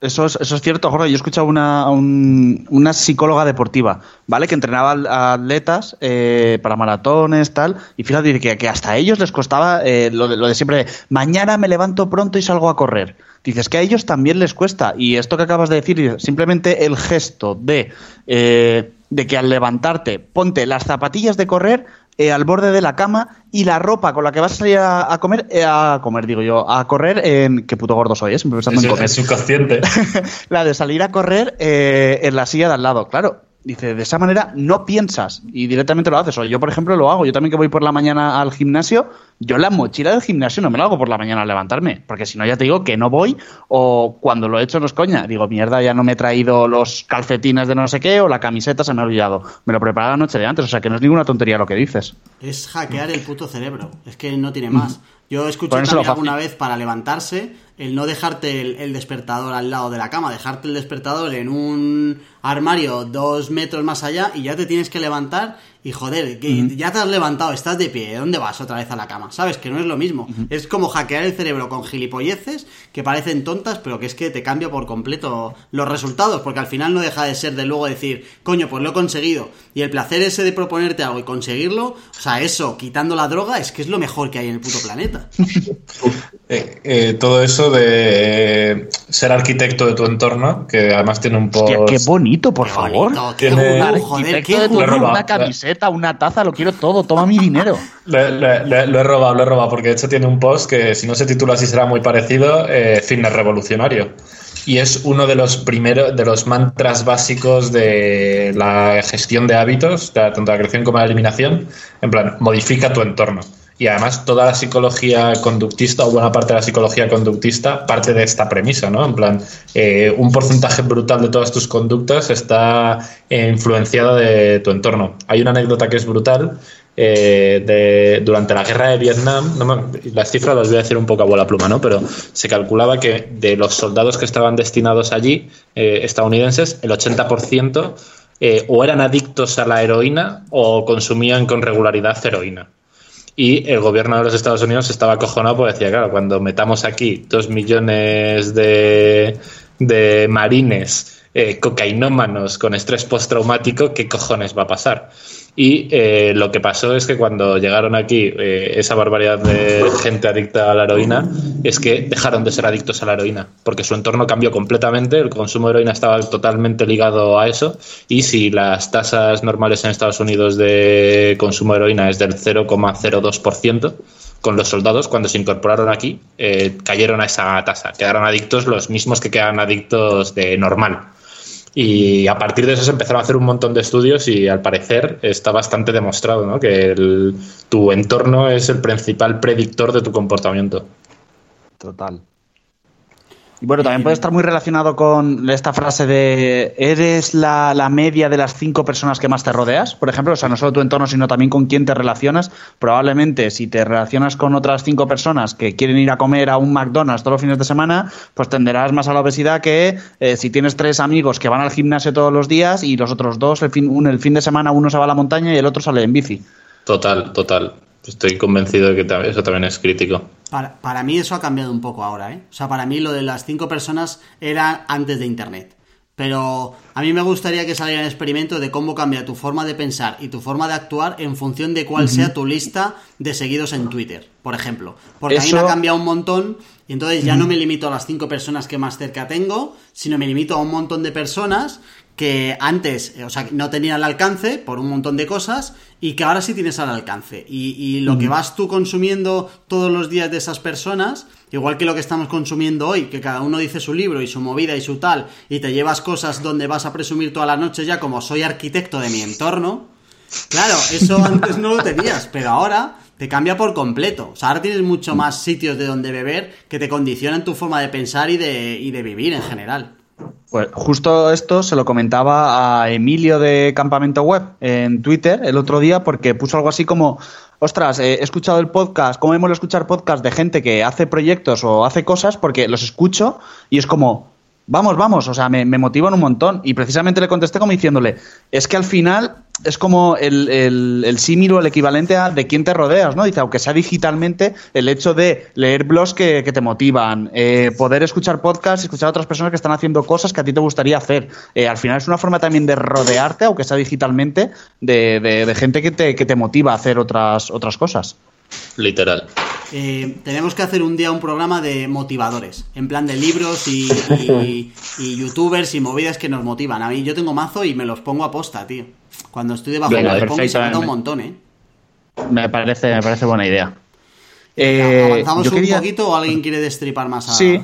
Eso es, eso es cierto, Jorge. Yo he escuchado una, un- una psicóloga deportiva, ¿vale? Que entrenaba a atletas eh, para maratones, tal. Y fíjate que, que hasta a ellos les costaba eh, lo, de, de siempre, mañana me levanto pronto y salgo a correr. Dices que a ellos también les cuesta. Y esto que acabas de decir, simplemente el gesto de, eh, de que al levantarte ponte las zapatillas de correr eh, al borde de la cama y la ropa con la que vas a salir a, a comer, eh, a comer, digo yo, a correr en... Qué puto gordo soy, ¿eh? Siempre pensando Es, en comer es subconsciente. la de salir a correr eh, en la silla de al lado. Claro, dice, de esa manera no piensas y directamente lo haces. O yo, por ejemplo, lo hago. Yo también que voy por la mañana al gimnasio, yo la mochila del gimnasio no me la hago por la mañana al levantarme, porque si no ya te digo que no voy o cuando lo he hecho no es coña. Digo, mierda, ya no me he traído los calcetines de no sé qué o la camiseta se me ha olvidado. Me lo preparé la noche de antes, o sea que no es ninguna tontería lo que dices. Es hackear el puto cerebro. Es que no tiene más. Yo escuché también alguna vez para levantarse el no dejarte el, el despertador al lado de la cama, dejarte el despertador en un armario dos metros más allá y ya te tienes que levantar y joder, que ya te has levantado, estás de pie, ¿dónde vas otra vez a la cama? ¿Sabes? Que no es lo mismo. Es como hackear el cerebro con gilipolleces que parecen tontas, pero que es que te cambia por completo los resultados, porque al final no deja de ser de luego decir, coño, pues lo he conseguido. Y el placer ese de proponerte algo y conseguirlo, o sea, eso, quitando la droga, es que es lo mejor que hay en el puto planeta. Eh, eh, todo eso de eh, ser arquitecto de tu entorno, que además tiene un post... Hostia, qué bonito, por Qué favor. bonito, qué Tiene- joder, Arquitecto qué de tu una camiseta, una taza, lo quiero todo, toma mi dinero. Le- le- le- lo he robado, lo he robado, porque de hecho tiene un post que si no se titula así será muy parecido, eh, fitness revolucionario. Y es uno de los primeros, de los mantras básicos de la gestión de hábitos, de- tanto la creación como la eliminación. En plan, modifica tu entorno. Y además toda la psicología conductista, o buena parte de la psicología conductista, parte de esta premisa, ¿no? En plan, eh, un porcentaje brutal de todas tus conductas está eh, influenciada de tu entorno. Hay una anécdota que es brutal, eh, de, durante la guerra de Vietnam, no me- las cifras las voy a decir un poco a bola pluma, ¿no? Pero se calculaba que de los soldados que estaban destinados allí, eh, estadounidenses, el 80% eh, o eran adictos a la heroína o consumían con regularidad heroína. Y el gobierno de los Estados Unidos estaba acojonado porque decía, claro, cuando metamos aquí dos millones de, de marines eh, cocainómanos con estrés postraumático, ¿qué cojones va a pasar? Y eh, lo que pasó es que cuando llegaron aquí eh, esa barbaridad de gente adicta a la heroína, es que dejaron de ser adictos a la heroína, porque su entorno cambió completamente, el consumo de heroína estaba totalmente ligado a eso, y si las tasas normales en Estados Unidos de consumo de heroína es del 0,02%, con los soldados cuando se incorporaron aquí eh, cayeron a esa tasa, quedaron adictos los mismos que quedan adictos de normal. Y a partir de eso se empezaron a hacer un montón de estudios y al parecer está bastante demostrado ¿no? que el- tu entorno es el principal predictor de tu comportamiento. Total. Y bueno, también puede estar muy relacionado con esta frase de ¿eres la, la media de las cinco personas que más te rodeas? Por ejemplo, o sea, no solo tu entorno, sino también con quién te relacionas. Probablemente si te relacionas con otras cinco personas que quieren ir a comer a un McDonald's todos los fines de semana, pues tenderás más a la obesidad que eh, si tienes tres amigos que van al gimnasio todos los días y los otros dos, el fin, un- el fin de semana uno se va a la montaña y el otro sale en bici. Total, total. Estoy convencido de que eso también es crítico. Para, para mí eso ha cambiado un poco ahora, ¿eh? O sea, para mí lo de las cinco personas era antes de Internet. Pero a mí me gustaría que saliera el experimento de cómo cambia tu forma de pensar y tu forma de actuar en función de cuál sea tu lista de seguidos en Twitter, por ejemplo. Porque a mí me ha cambiado un montón y entonces ya no me limito a las cinco personas que más cerca tengo, sino me limito a un montón de personas que antes, eh, o sea, no tenían al alcance por un montón de cosas y que ahora sí tienes al alcance. Y, y lo que vas tú consumiendo todos los días de esas personas, igual que lo que estamos consumiendo hoy, que cada uno dice su libro y su movida y su tal, y te llevas cosas donde vas a presumir todas las noches ya como soy arquitecto de mi entorno. Claro, eso antes no lo tenías, pero ahora te cambia por completo. O sea, ahora tienes mucho más sitios de donde beber que te condicionan tu forma de pensar y de, y de vivir en general. Pues justo esto se lo comentaba a Emilio de Campamento Web en Twitter el otro día porque puso algo así como, ostras, eh, he escuchado el podcast, ¿cómo hemos escuchar podcast de gente que hace proyectos o hace cosas? Porque los escucho y es como, vamos, vamos, o sea, me, me motivan un montón. Y precisamente le contesté como diciéndole, es que al final es como el, el, símil o el equivalente a de quién te rodeas, ¿no? Dice, aunque sea digitalmente, el hecho de leer blogs que, que te motivan, eh, poder escuchar podcasts, escuchar a otras personas que están haciendo cosas que a ti te gustaría hacer. Eh, al final es una forma también de rodearte, aunque sea digitalmente, de, de, de gente que te, que te motiva a hacer otras, otras cosas. Literal. Eh, tenemos que hacer un día un programa de motivadores, en plan de libros y, y- y youtubers y movidas que nos motivan. A mí yo tengo mazo y me los pongo a posta, tío. Cuando estoy debajo Venga, me los pongo y se nota un me- montón, ¿eh? Me parece, me parece buena idea. Eh, ¿Avanzamos yo un quería- poquito o alguien quiere destripar más a...? Sí.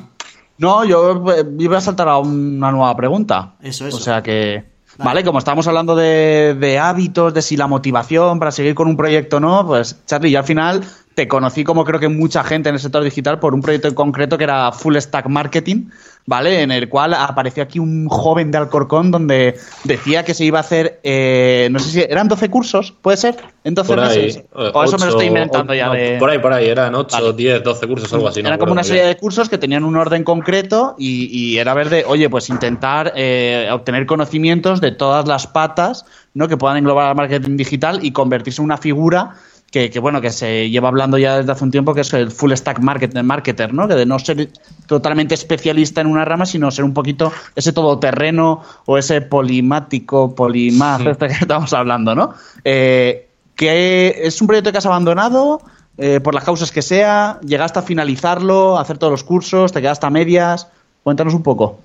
No, yo eh, iba a saltar a una nueva pregunta. Eso, eso. O sea que. Vale, como estábamos hablando de, de hábitos, de si la motivación para seguir con un proyecto o no, pues Charlie, yo al final te conocí como creo que mucha gente en el sector digital por un proyecto en concreto que era Full Stack Marketing, ¿vale? En el cual apareció aquí un joven de Alcorcón donde decía que se iba a hacer, eh, no sé si eran 12 cursos, ¿puede ser? En 12 Por ahí. meses. O eso me lo estoy inventando ya de... Por ahí, por ahí. Eran 8, Vale. 10, 12 cursos, algo así. era como una serie bien. de cursos que tenían un orden concreto y, y era ver de, oye, pues intentar eh, obtener conocimientos de todas las patas ¿no? que puedan englobar al marketing digital y convertirse en una figura que, que, bueno, que se lleva hablando ya desde hace un tiempo, que es el full stack market, marketer, ¿no? Que de no ser totalmente especialista en una rama, sino ser un poquito ese todoterreno o ese polimático, polimaz, este que estamos hablando, ¿no? Eh, que es un proyecto que has abandonado eh, por las causas que sea, llegaste a finalizarlo, a hacer todos los cursos, te quedaste a medias. Cuéntanos un poco.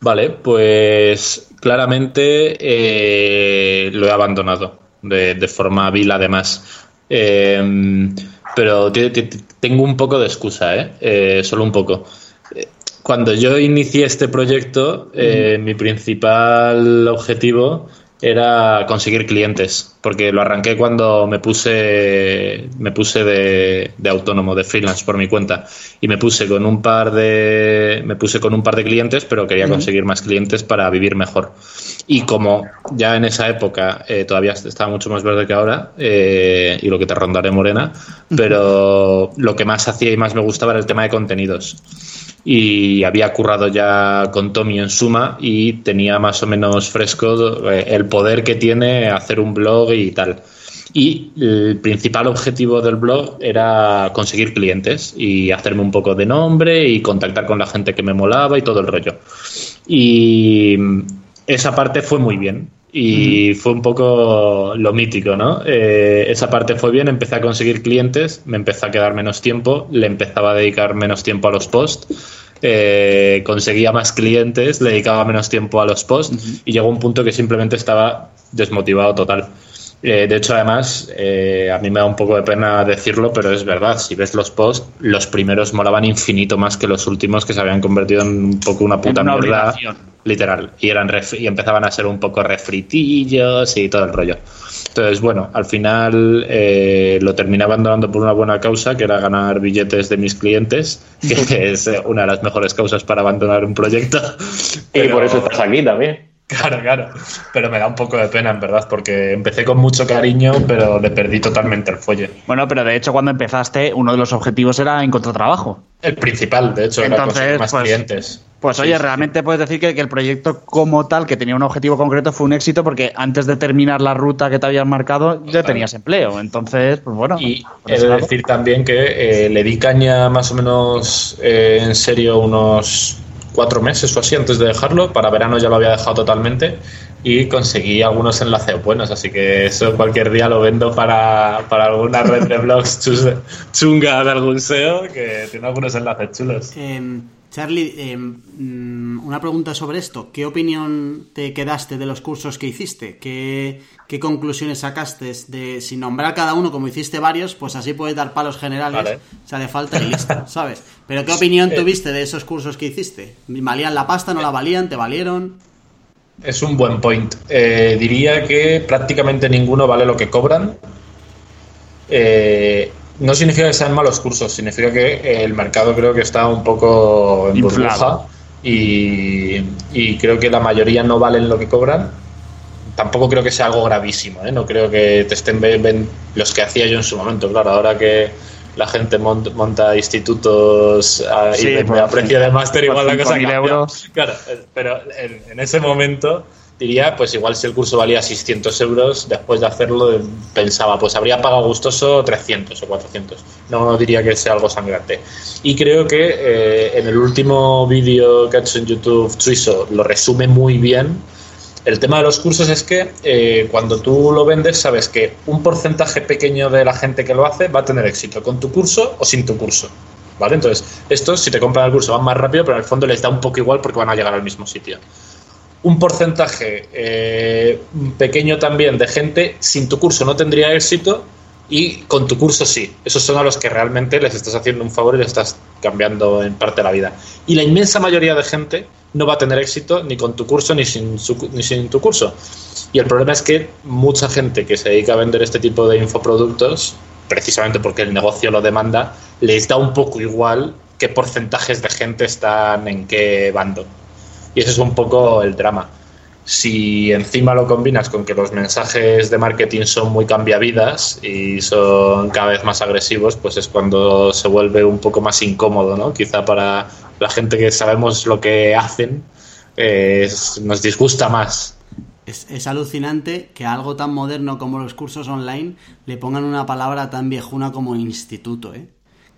Vale, pues claramente eh, lo he abandonado de, de forma vil además. Eh, pero tengo un poco de excusa, ¿eh? Eh, solo un poco. Eh, Cuando yo inicié este proyecto, eh, mi principal objetivo era conseguir clientes, porque lo arranqué cuando me puse, me puse de, de autónomo, de freelance por mi cuenta, y me puse con un par de, me puse con un par de clientes, pero quería conseguir más clientes para vivir mejor. Y como ya en esa época eh, todavía estaba mucho más verde que ahora, eh, y lo que te rondaré morena, pero lo que más hacía y más me gustaba era el tema de contenidos y había currado ya con Tommy en suma y tenía más o menos fresco eh, el poder que tiene hacer un blog y tal. Y el principal objetivo del blog era conseguir clientes y hacerme un poco de nombre y contactar con la gente que me molaba y todo el rollo. Y esa parte fue muy bien. Y fue un poco lo mítico, ¿no? Eh, esa parte fue bien, empecé a conseguir clientes, me empezó a quedar menos tiempo, le empezaba a dedicar menos tiempo a los posts, eh, conseguía más clientes, le dedicaba menos tiempo a los posts y llegó un punto que simplemente estaba desmotivado total. Eh, de hecho, además, eh, a mí me da un poco de pena decirlo, pero es verdad. Si ves los posts, los primeros molaban infinito más que los últimos que se habían convertido en un poco una puta En una mierda. obligación. Literal. Y, eran ref- y empezaban a ser un poco refritillos y todo el rollo. Entonces, bueno, al final eh, lo terminé abandonando por una buena causa, que era ganar billetes de mis clientes, que es eh, una de las mejores causas para abandonar un proyecto. Y Pero- por eso estás aquí también. Claro, claro. Pero me da un poco de pena, en verdad, porque empecé con mucho cariño, pero le perdí totalmente el fuelle. Bueno, pero de hecho cuando empezaste uno de los objetivos era encontrar trabajo. El principal, de hecho, era Entonces, conseguir más pues- clientes. Pues Sí, oye, sí. realmente puedes decir que, que el proyecto como tal, que tenía un objetivo concreto, fue un éxito porque antes de terminar la ruta que te habías marcado ya tenías empleo. Entonces, pues bueno. Y he de decir también que eh, le di caña más o menos eh, en serio unos cuatro meses o así antes de dejarlo. Para verano ya lo había dejado totalmente y conseguí algunos enlaces buenos. Así que eso cualquier día lo vendo para, para alguna red de blogs chunga de algún SEO que tiene algunos enlaces chulos. Charlie, em, mm, una pregunta sobre esto. ¿Qué opinión te quedaste de los cursos que hiciste? ¿Qué, qué conclusiones sacaste de sin nombrar cada uno como hiciste varios? Pues así puedes dar palos generales, Vale. si hace falta y listo, ¿sabes? Pero ¿qué opinión tuviste de esos cursos que hiciste? ¿Valían la pasta, no la valían, te valieron? Es un buen point. Eh, diría que prácticamente ninguno vale lo que cobran. Eh, no significa que sean malos cursos, significa que eh, el mercado creo que está un poco en burbuja y, y creo que la mayoría no valen lo que cobran. Tampoco creo que sea algo gravísimo, ¿eh? no creo que te estén ven- los que hacía yo en su momento. Claro, ahora que, la gente mont- monta institutos a, Sí, y por a precio de máster, igual la cosa 5.000 cambia. euros. Claro, eh, pero en, en ese momento diría, pues igual si el curso valía 600 euros, después de hacerlo eh, pensaba, pues habría pagado gustoso 300 o 400. No diría que sea algo sangrante. Y creo que eh, en el último vídeo que ha hecho en YouTube Suizo lo resume muy bien. El tema de los cursos es que eh, cuando tú lo vendes sabes que un porcentaje pequeño de la gente que lo hace va a tener éxito con tu curso o sin tu curso. ¿Vale? Entonces, estos si te compran el curso van más rápido, pero en el fondo les da un poco igual porque van a llegar al mismo sitio un porcentaje eh, pequeño también de gente sin tu curso no tendría éxito y con tu curso sí. Esos son a los que realmente les estás haciendo un favor y les estás cambiando en parte la vida. Y la inmensa mayoría de gente no va a tener éxito ni con tu curso ni sin, ni sin tu curso. Y el problema es que mucha gente que se dedica a vender este tipo de infoproductos, precisamente porque el negocio lo demanda, les da un poco igual qué porcentajes de gente están en qué bando. Y ese es un poco el drama. Si encima lo combinas con que los mensajes de marketing son muy cambiavidas y son cada vez más agresivos, pues es cuando se vuelve un poco más incómodo, ¿no? Quizá para la gente que sabemos lo que hacen, eh, nos disgusta más. Es, es alucinante que algo tan moderno como los cursos online le pongan una palabra tan viejuna como instituto, ¿eh?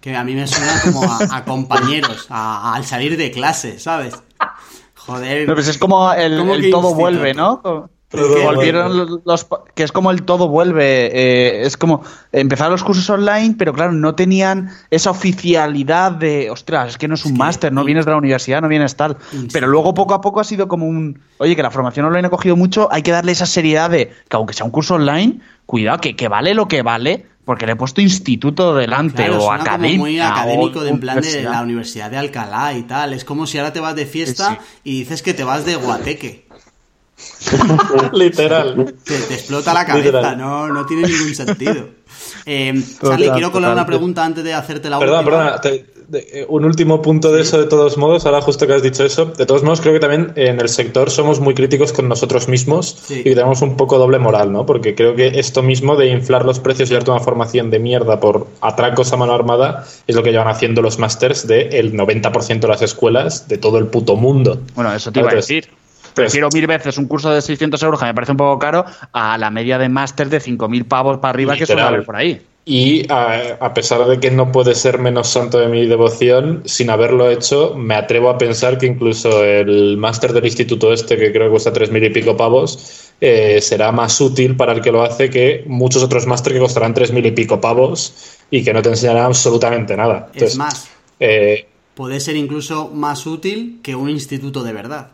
Que a mí me suena como a, compañeros, al salir de clase, ¿sabes? Joder. Pero pues es como el, ¿Cómo el que todo vuelve, ¿no? Todo Volvieron los, los- que es como el todo vuelve. eh, es como empezar los cursos online, pero claro, no tenían esa oficialidad de, ostras, es que no es un que- máster, no vienes de la universidad, no vienes tal. Pero luego poco a poco ha sido como un, oye, que la formación online ha cogido mucho, hay que darle esa seriedad de que aunque sea un curso online, cuidado, que, que vale lo que vale, porque le he puesto instituto delante Claro, o academia. muy académico de en plan de la Universidad de Alcalá y tal. Es como si ahora te vas de fiesta Sí, y dices que te vas de Guateque. Literal. Te, te explota la cabeza, Literal. no, no tiene ningún sentido. Eh, Charlie, quiero colar una pregunta antes de hacerte la Perdona, última. perdona. eh, un último punto de eso, de todos modos, ahora justo que has dicho eso. De todos modos, creo que también en el sector somos muy críticos con nosotros mismos Sí. y que tenemos un poco doble moral, ¿no? Porque creo que esto mismo de inflar los precios y darte una formación de mierda por atracos a mano armada es lo que llevan haciendo los másters del 90% de las escuelas de todo el puto mundo. Bueno, eso te iba a decir. Pues, Prefiero mil veces un curso de 600 euros, que me parece un poco caro, a la media de máster de 5.000 pavos para arriba que suele haber por ahí. Y a, a pesar de que no puede ser menos santo de mi devoción, sin haberlo hecho, me atrevo a pensar que incluso el máster del instituto este, que creo que cuesta tres mil y pico pavos, eh, será más útil para el que lo hace que muchos otros máster que costarán tres mil y pico pavos y que no te enseñarán absolutamente nada. Es más, eh, puede ser incluso más útil que un instituto de verdad.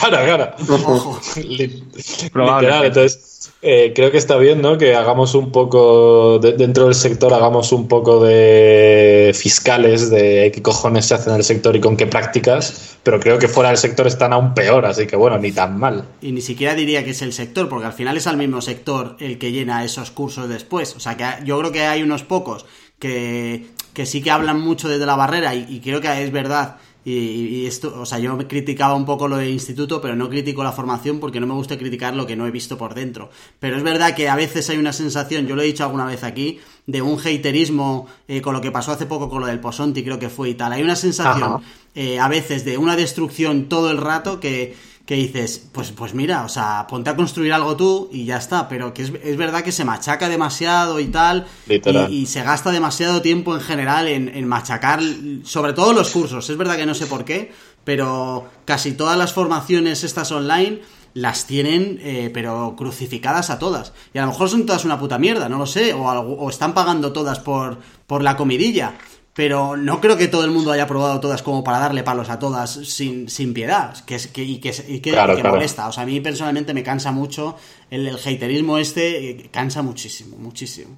Cara, cara. Ojo. Probablemente. Literal, entonces eh, creo que está bien, ¿no? Que hagamos un poco, de- dentro del sector, hagamos un poco de fiscales de qué cojones se hace en el sector y con qué prácticas, pero creo que fuera del sector están aún peor, así que bueno, ni tan mal. Y ni siquiera diría que es el sector, porque al final es al mismo sector el que llena esos cursos después. O sea que yo creo que hay unos pocos que, que sí que hablan mucho desde la barrera y, y creo que es verdad. Y, y esto, o sea, yo criticaba un poco lo del instituto, pero no critico la formación porque no me gusta criticar lo que no he visto por dentro. Pero es verdad que a veces hay una sensación, yo lo he dicho alguna vez aquí, de un haterismo eh, con lo que pasó hace poco con lo del Posonti, creo que fue y tal. Hay una sensación eh, a veces de una destrucción todo el rato que, que dices, pues, pues mira, o sea, ponte a construir algo tú y ya está, pero que es, es verdad que se machaca demasiado y tal, y, y se gasta demasiado tiempo en general en, en machacar, sobre todo los cursos, es verdad que no sé por qué, pero casi todas las formaciones estas online las tienen, eh, pero crucificadas a todas. Y a lo mejor son todas una puta mierda, no lo sé, o, algo- o están pagando todas por, por la comidilla. Pero no creo que todo el mundo haya probado todas como para darle palos a todas sin, sin piedad. Que, que, y que, y que, Claro, y que claro. molesta. O sea, a mí personalmente me cansa mucho. El, el haterismo este eh, cansa muchísimo, muchísimo.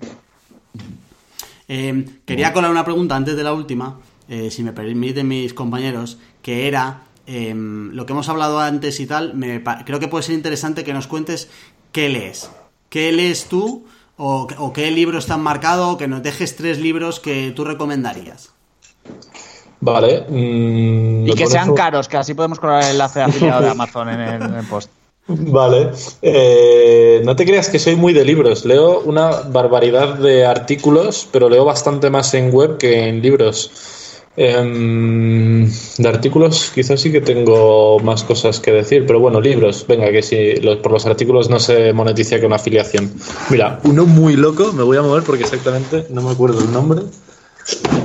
Eh, quería colar una pregunta antes de la última, eh, si me permiten mis compañeros, que era eh, lo que hemos hablado antes y tal. Me, creo que puede ser interesante que nos cuentes qué lees. ¿Qué lees tú? O, o qué libros te han marcado? O que nos dejes tres libros que tú recomendarías. Vale. mm, Y que sean caros, que así podemos colar el enlace afiliado de Amazon en el, en el post. Vale. Eh, no te creas que soy muy de libros. Leo una barbaridad de artículos, pero leo bastante más en web que en libros. Em, de artículos quizás sí que tengo más cosas que decir, pero bueno, libros, venga, que si los, por los artículos no se monetiza que una afiliación. Mira, uno muy loco, me voy a mover porque exactamente no me acuerdo el nombre.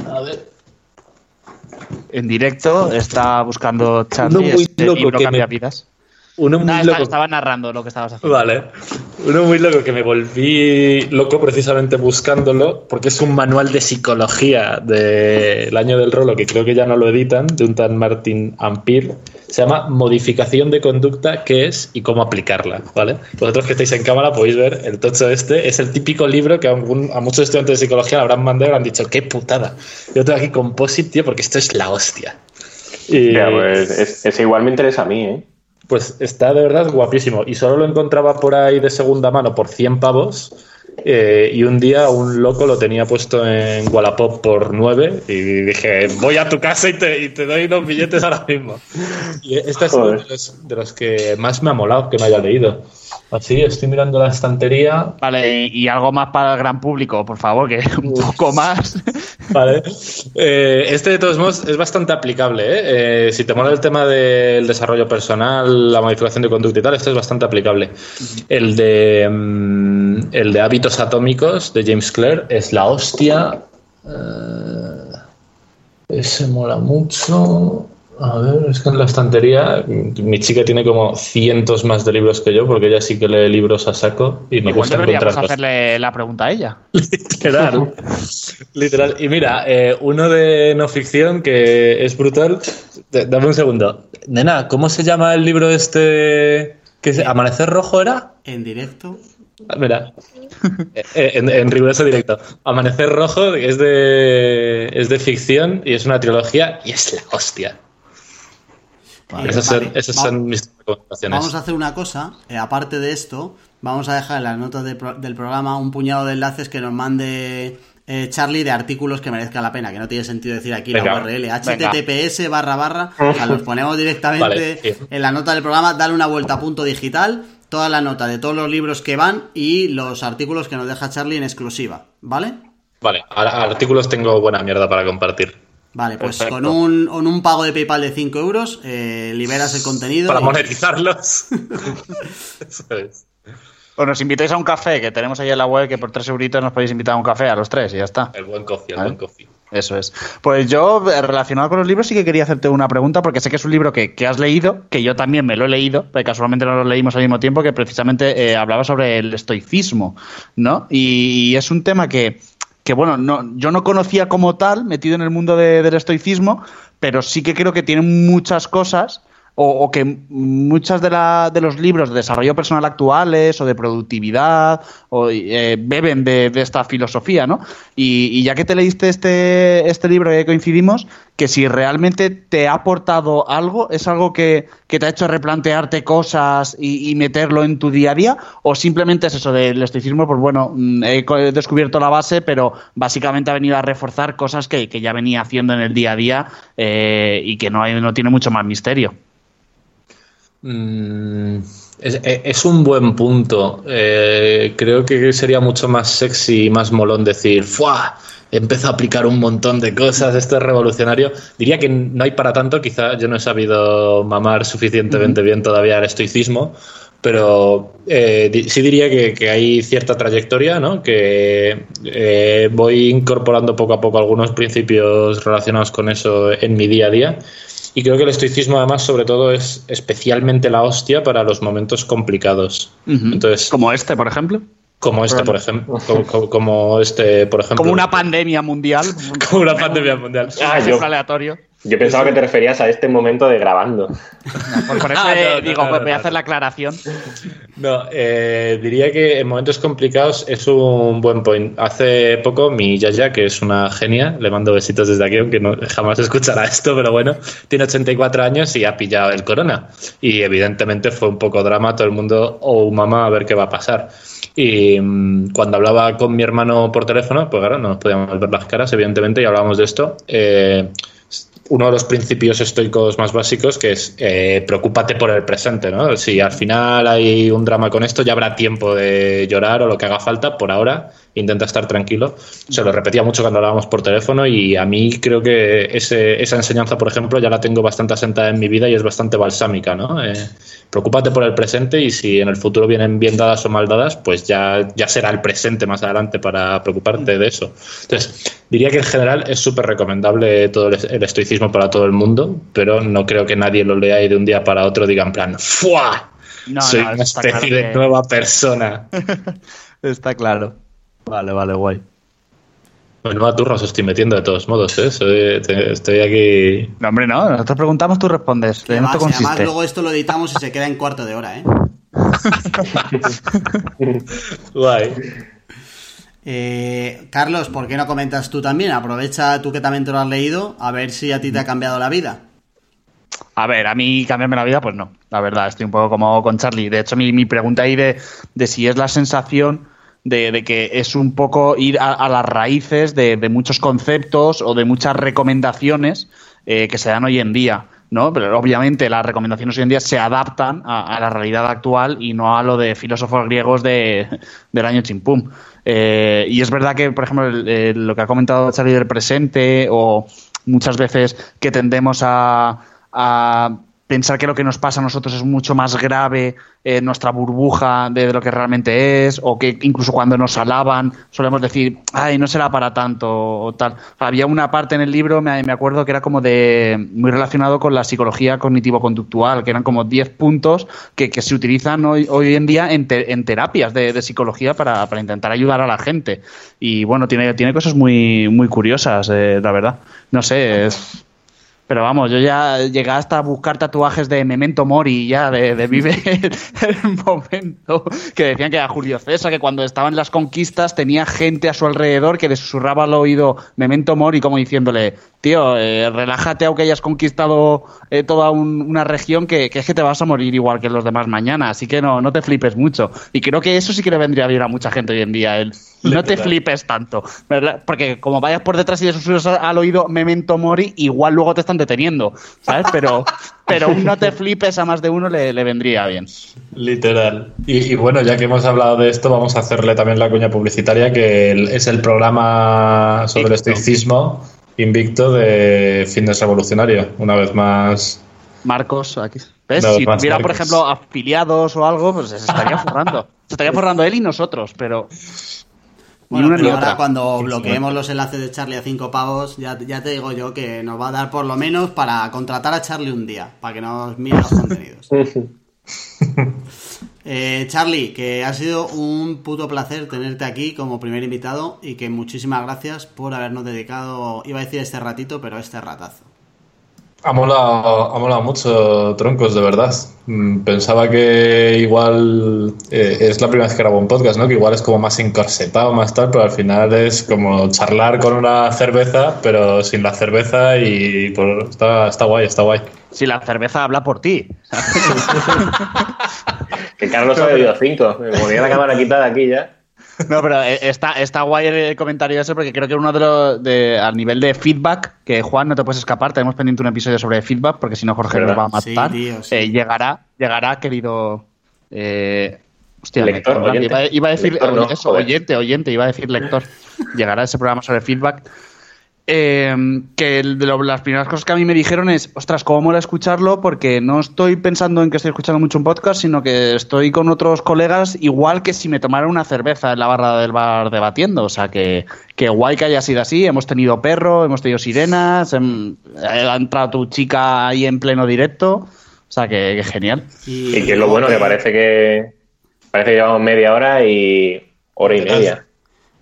A ver. En directo está buscando Charlie Uno muy este loco libro que cambia me- vidas. Uno muy estaba, loco. estaba narrando lo que estabas haciendo. Vale. Uno muy loco que me volví loco precisamente buscándolo, porque es un manual de psicología del año del rolo, que creo que ya no lo editan, de un tan Martin Ampir. Se llama Modificación de conducta, qué es y cómo aplicarla, ¿vale? Vosotros que estáis en cámara podéis ver el tocho este. Es el típico libro que a, muchos estudiantes de psicología le habrán mandado y han dicho, qué putada. Yo tengo aquí Composite, tío, porque esto es la hostia. Y- Ya, pues es- ese igual me interesa a mí, ¿eh? Pues está de verdad guapísimo. Y solo lo encontraba por ahí de segunda mano por 100 pavos. Eh, y un día un loco lo tenía puesto en Wallapop por 9 y dije, voy a tu casa y te, y te doy los billetes ahora mismo. Y este es uno de los, de los que más me ha molado que me haya leído. Así, estoy mirando la estantería. Vale, y, y algo más para el gran público, por favor, que un poco más. Vale. Eh, este, de todos modos, es bastante aplicable. ¿eh? Eh, si te mola el tema del desarrollo personal, la modificación de conducta y tal, este es bastante aplicable. El de, mm, el de hábitos atómicos de James Clear es la hostia. Eh, ese mola mucho. A ver, es que en la estantería mi chica tiene como cientos más de libros que yo, porque ella sí que lee libros a saco y me gusta deberíamos encontrarlos. hacerle la pregunta a ella. Literal. Literal. Y mira, eh, uno de no ficción que es brutal. Dame un segundo. Nena, ¿cómo se llama el libro este? que se- ¿Amanecer Rojo era? En directo. Mira, Eh, en, en riguroso directo. Amanecer Rojo es de, es de ficción y es una trilogía y es la hostia. Vale, esas vale. son, esas Va- son mis recomendaciones. Vamos a hacer una cosa, eh, aparte de esto, vamos a dejar en las notas de pro- del programa un puñado de enlaces que nos mande eh, Charlie de artículos que merezca la pena, que no tiene sentido decir aquí Venga, la URL, https barra barra, o sea, los ponemos directamente Vale, sí. en la nota del programa, dale una vuelta a punto digital, toda la nota de todos los libros que van y los artículos que nos deja Charlie en exclusiva, ¿vale? Vale, ahora artículos tengo buena mierda para compartir. Vale, pues Perfecto. con un, con un pago de PayPal de 5 euros eh, liberas el contenido. Para y- monetizarlos. Eso es. O nos invitáis a un café, que tenemos ahí en la web, que por tres euritos nos podéis invitar a un café a los tres y ya está. El buen coffee, el Vale. buen coffee. Eso es. Pues yo, eh, relacionado con los libros, sí que quería hacerte una pregunta, porque sé que es un libro que, que has leído, que yo también me lo he leído, casualmente no lo leímos al mismo tiempo, que precisamente eh, hablaba sobre el estoicismo, ¿no? Y, y es un tema que, que bueno, no, yo no conocía como tal, metido en el mundo de- del estoicismo, pero sí que creo que tiene muchas cosas o, o que muchas de, de los libros de desarrollo personal actuales o de productividad o, eh, beben de, esta filosofía, ¿no? Y, y ya que te leíste este, este libro que coincidimos, que si realmente te ha aportado algo, es algo que, te ha hecho replantearte cosas y, meterlo en tu día a día, o simplemente es eso del estoicismo, pues bueno, mm, he descubierto la base, pero básicamente ha venido a reforzar cosas que, que ya venía haciendo en el día a día eh, y que no, hay, no tiene mucho más misterio. Mm, es, e- es un buen punto. Eh, creo que sería mucho más sexy y más molón decir, ¡fuah! Empezó a aplicar un montón de cosas, esto es revolucionario. Diría que no hay para tanto, quizá yo no he sabido mamar suficientemente bien todavía el estoicismo, pero eh, di- sí diría que, que hay cierta trayectoria, ¿no? Que eh, voy incorporando poco a poco algunos principios relacionados con eso en mi día a día. Y creo que el estoicismo, además, sobre todo, es especialmente la hostia para los momentos complicados. Entonces, Como este, por ejemplo. como este, por ejemplo. Como, como- como este, por ejemplo. Como una pandemia mundial. como una pandemia mundial. Ah, Un yo- aleatorio. Yo pensaba que te referías a este momento de grabando. Por, por eso Ah, eh, no, no, digo, no, voy no, a no. hacer la aclaración. No, eh, diría que en momentos complicados es un buen point. Hace poco mi Yaya, que es una genia, le mando besitos desde aquí, aunque no, jamás escuchará esto, pero bueno, tiene 84 años y ha pillado el corona. Y evidentemente fue un poco drama, todo el mundo, oh mamá, a ver qué va a pasar. Y mm, cuando hablaba con mi hermano por teléfono, pues claro, no nos podíamos ver las caras, evidentemente, y hablábamos de esto. eh, uno de los principios estoicos más básicos, que es eh, preocúpate por el presente, ¿no? Si al final hay un drama con esto, ya habrá tiempo de llorar o lo que haga falta. Por ahora, intenta estar tranquilo. Se lo repetía mucho cuando hablábamos por teléfono y a mí creo que ese, esa enseñanza, por ejemplo, ya la tengo bastante asentada en mi vida y es bastante balsámica, ¿no? Eh, preocúpate por el presente y si en el futuro vienen bien dadas o mal dadas, pues ya, ya será el presente más adelante para preocuparte de eso. Entonces, diría que en general es súper recomendable todo el, estoicismo para todo el mundo, pero no creo que nadie lo lea y de un día para otro diga en plan, ¡fua! No, Soy no, una especie claro de nueva persona. Está claro. Vale, vale, guay. Bueno, a turros os estoy metiendo de todos modos, ¿eh? Soy- te- estoy aquí. No, hombre, no. Nosotros preguntamos, tú respondes. En esto además luego esto lo editamos y se queda en cuarto de hora, ¿eh? Guay. Eh, Carlos, ¿por qué no comentas tú también? Aprovecha tú que también te lo has leído, a ver si a ti te ha cambiado la vida. A ver, a mí cambiarme la vida, pues no. La verdad, estoy un poco como con Charlie. De hecho, mi, mi pregunta ahí de, de si es la sensación de, que es un poco ir a, las raíces de, muchos conceptos o de muchas recomendaciones eh, que se dan hoy en día. ¿no? Pero obviamente las recomendaciones hoy en día se adaptan a, la realidad actual y no a lo de filósofos griegos de, del año chimpum. Eh, y es verdad que, por ejemplo, lo que ha comentado Charlie del presente o muchas veces que tendemos a pensar que lo que nos pasa a nosotros es mucho más grave en nuestra burbuja de, lo que realmente es, o que incluso cuando nos alaban solemos decir, ay, no será para tanto, o tal. Había una parte en el libro, me, me acuerdo, que era como de muy relacionado con la psicología cognitivo-conductual, que eran como 10 puntos que, que se utilizan hoy, hoy en día en, te- en terapias de, de psicología para, para intentar ayudar a la gente. Y bueno, tiene, tiene cosas muy, muy curiosas, eh, la verdad. No sé, es... Pero vamos, yo ya llegué hasta buscar tatuajes de Memento Mori, ya, de, de Vive el momento. Que decían que era Julio César, que cuando estaba en las conquistas tenía gente a su alrededor que le susurraba al oído Memento Mori, como diciéndole, tío, eh, relájate aunque hayas conquistado eh, toda un- una región, que, que es que te vas a morir igual que los demás mañana, así que no, no te flipes mucho. Y creo que eso sí que le vendría bien a mucha gente hoy en día, el no te flipes tanto, ¿verdad? Porque como vayas por detrás y le susurras al oído Memento Mori, igual luego te están deteniendo, ¿sabes? Pero, pero un no te flipes a más de uno le, le vendría bien. Literal. Y, y bueno, ya que hemos hablado de esto, vamos a hacerle también la cuña publicitaria, que es el programa sobre el estoicismo invicto de Fitness Revolucionario. Una vez más. Marcos, aquí. ¿Ves? No, si tuviera, por ejemplo, afiliados o algo, pues se estaría forrando. Se estaría forrando él y nosotros, pero. Bueno, ni una pero ni ahora cuando bloqueemos los enlaces de Charlie a 5 pavos, ya, ya te digo yo que nos va a dar por lo menos para contratar a Charlie un día, para que nos mire los contenidos. Eh, Charlie, que ha sido un puto placer tenerte aquí como primer invitado y que muchísimas gracias por habernos dedicado, iba a decir este ratito, pero este ratazo. Ha molado, ha molado mucho, troncos, de verdad. Mm, Pensaba que igual eh, es la primera vez que grabo un podcast, ¿no? Que igual es como más encorsetado, más tal, pero al final es como charlar con una cerveza, pero sin la cerveza y por, está, está guay, está guay. Si la cerveza habla por ti. Que Carlos ha bebido cinco. Me ponía la cámara quitada aquí ya. No, pero eh, está, está guay el comentario ese porque creo que uno de los. De, al nivel de feedback, que Juan, no te puedes escapar, tenemos pendiente un episodio sobre feedback porque si no Jorge nos va a Sí, matar. tío, sí. Eh, llegará, llegará, querido. Eh, hostia, Lector, iba, iba a decir Lector, no, eso, oyente, oyente, iba a decir lector. llegará ese programa sobre feedback. Eh, que el- de lo- las primeras cosas que a mí me dijeron es, ostras, cómo mola escucharlo porque no estoy pensando en que estoy escuchando mucho un podcast, sino que estoy con otros colegas igual que si me tomara una cerveza en la barra del bar debatiendo. O sea, que, que guay que haya sido así. Hemos tenido perro, hemos tenido sirenas, em- ha entrado tu chica ahí en pleno directo. O sea, que, que genial. Y que es lo bueno, que parece que parece que llevamos media hora y hora y media.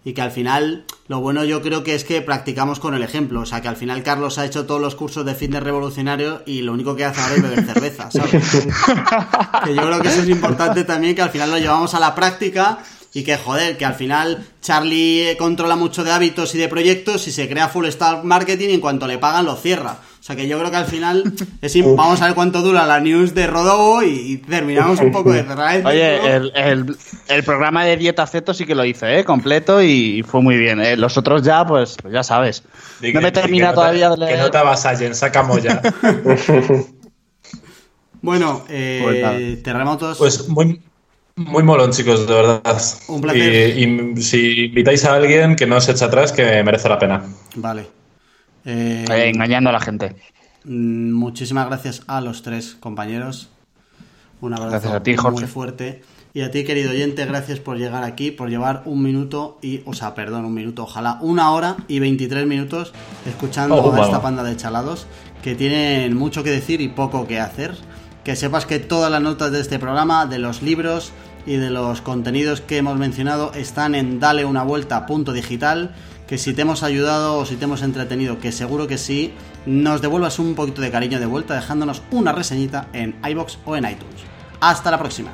Y que al final, lo bueno yo creo que es que practicamos con el ejemplo. O sea, que al final Carlos ha hecho todos los cursos de fitness revolucionario y lo único que hace ahora es beber cerveza, ¿sabes? que yo creo que eso es importante también, que al final lo llevamos a la práctica y que, joder, que al final Charlie controla mucho de hábitos y de proyectos y se crea full stack marketing y en cuanto le pagan lo cierra. O sea que yo creo que al final es vamos a ver cuánto dura la news de Rodobo y terminamos un poco de cerrar el Oye, el, el- el programa de Dieta Ceto sí que lo hice, ¿eh? Completo y fue muy bien. ¿eh? Los otros ya, pues, pues ya sabes. No que- me termina todavía de leer. Que no te avasallen, sacamos ya. Bueno, eh, Pues terremotos. Pues muy, muy molón, chicos, de verdad. Un placer. Y, y si invitáis a alguien que no se eche atrás, que merece la pena. Vale. Eh, Eh, engañando a la gente. mm, muchísimas gracias a los tres compañeros. Un abrazo Gracias a ti, Jorge. muy fuerte. Y a ti, querido oyente, gracias por llegar aquí, por llevar un minuto y, o sea, perdón, un minuto, ojalá una hora y 23 minutos escuchando Oh, a esta panda de chalados que tienen mucho que decir y poco que hacer. Que sepas que todas las notas de este programa, de los libros y de los contenidos que hemos mencionado están en dale una vuelta punto digital. Que si te hemos ayudado o si te hemos entretenido, que seguro que sí, nos devuelvas un poquito de cariño de vuelta dejándonos una reseñita en iBox o en iTunes. Hasta la próxima.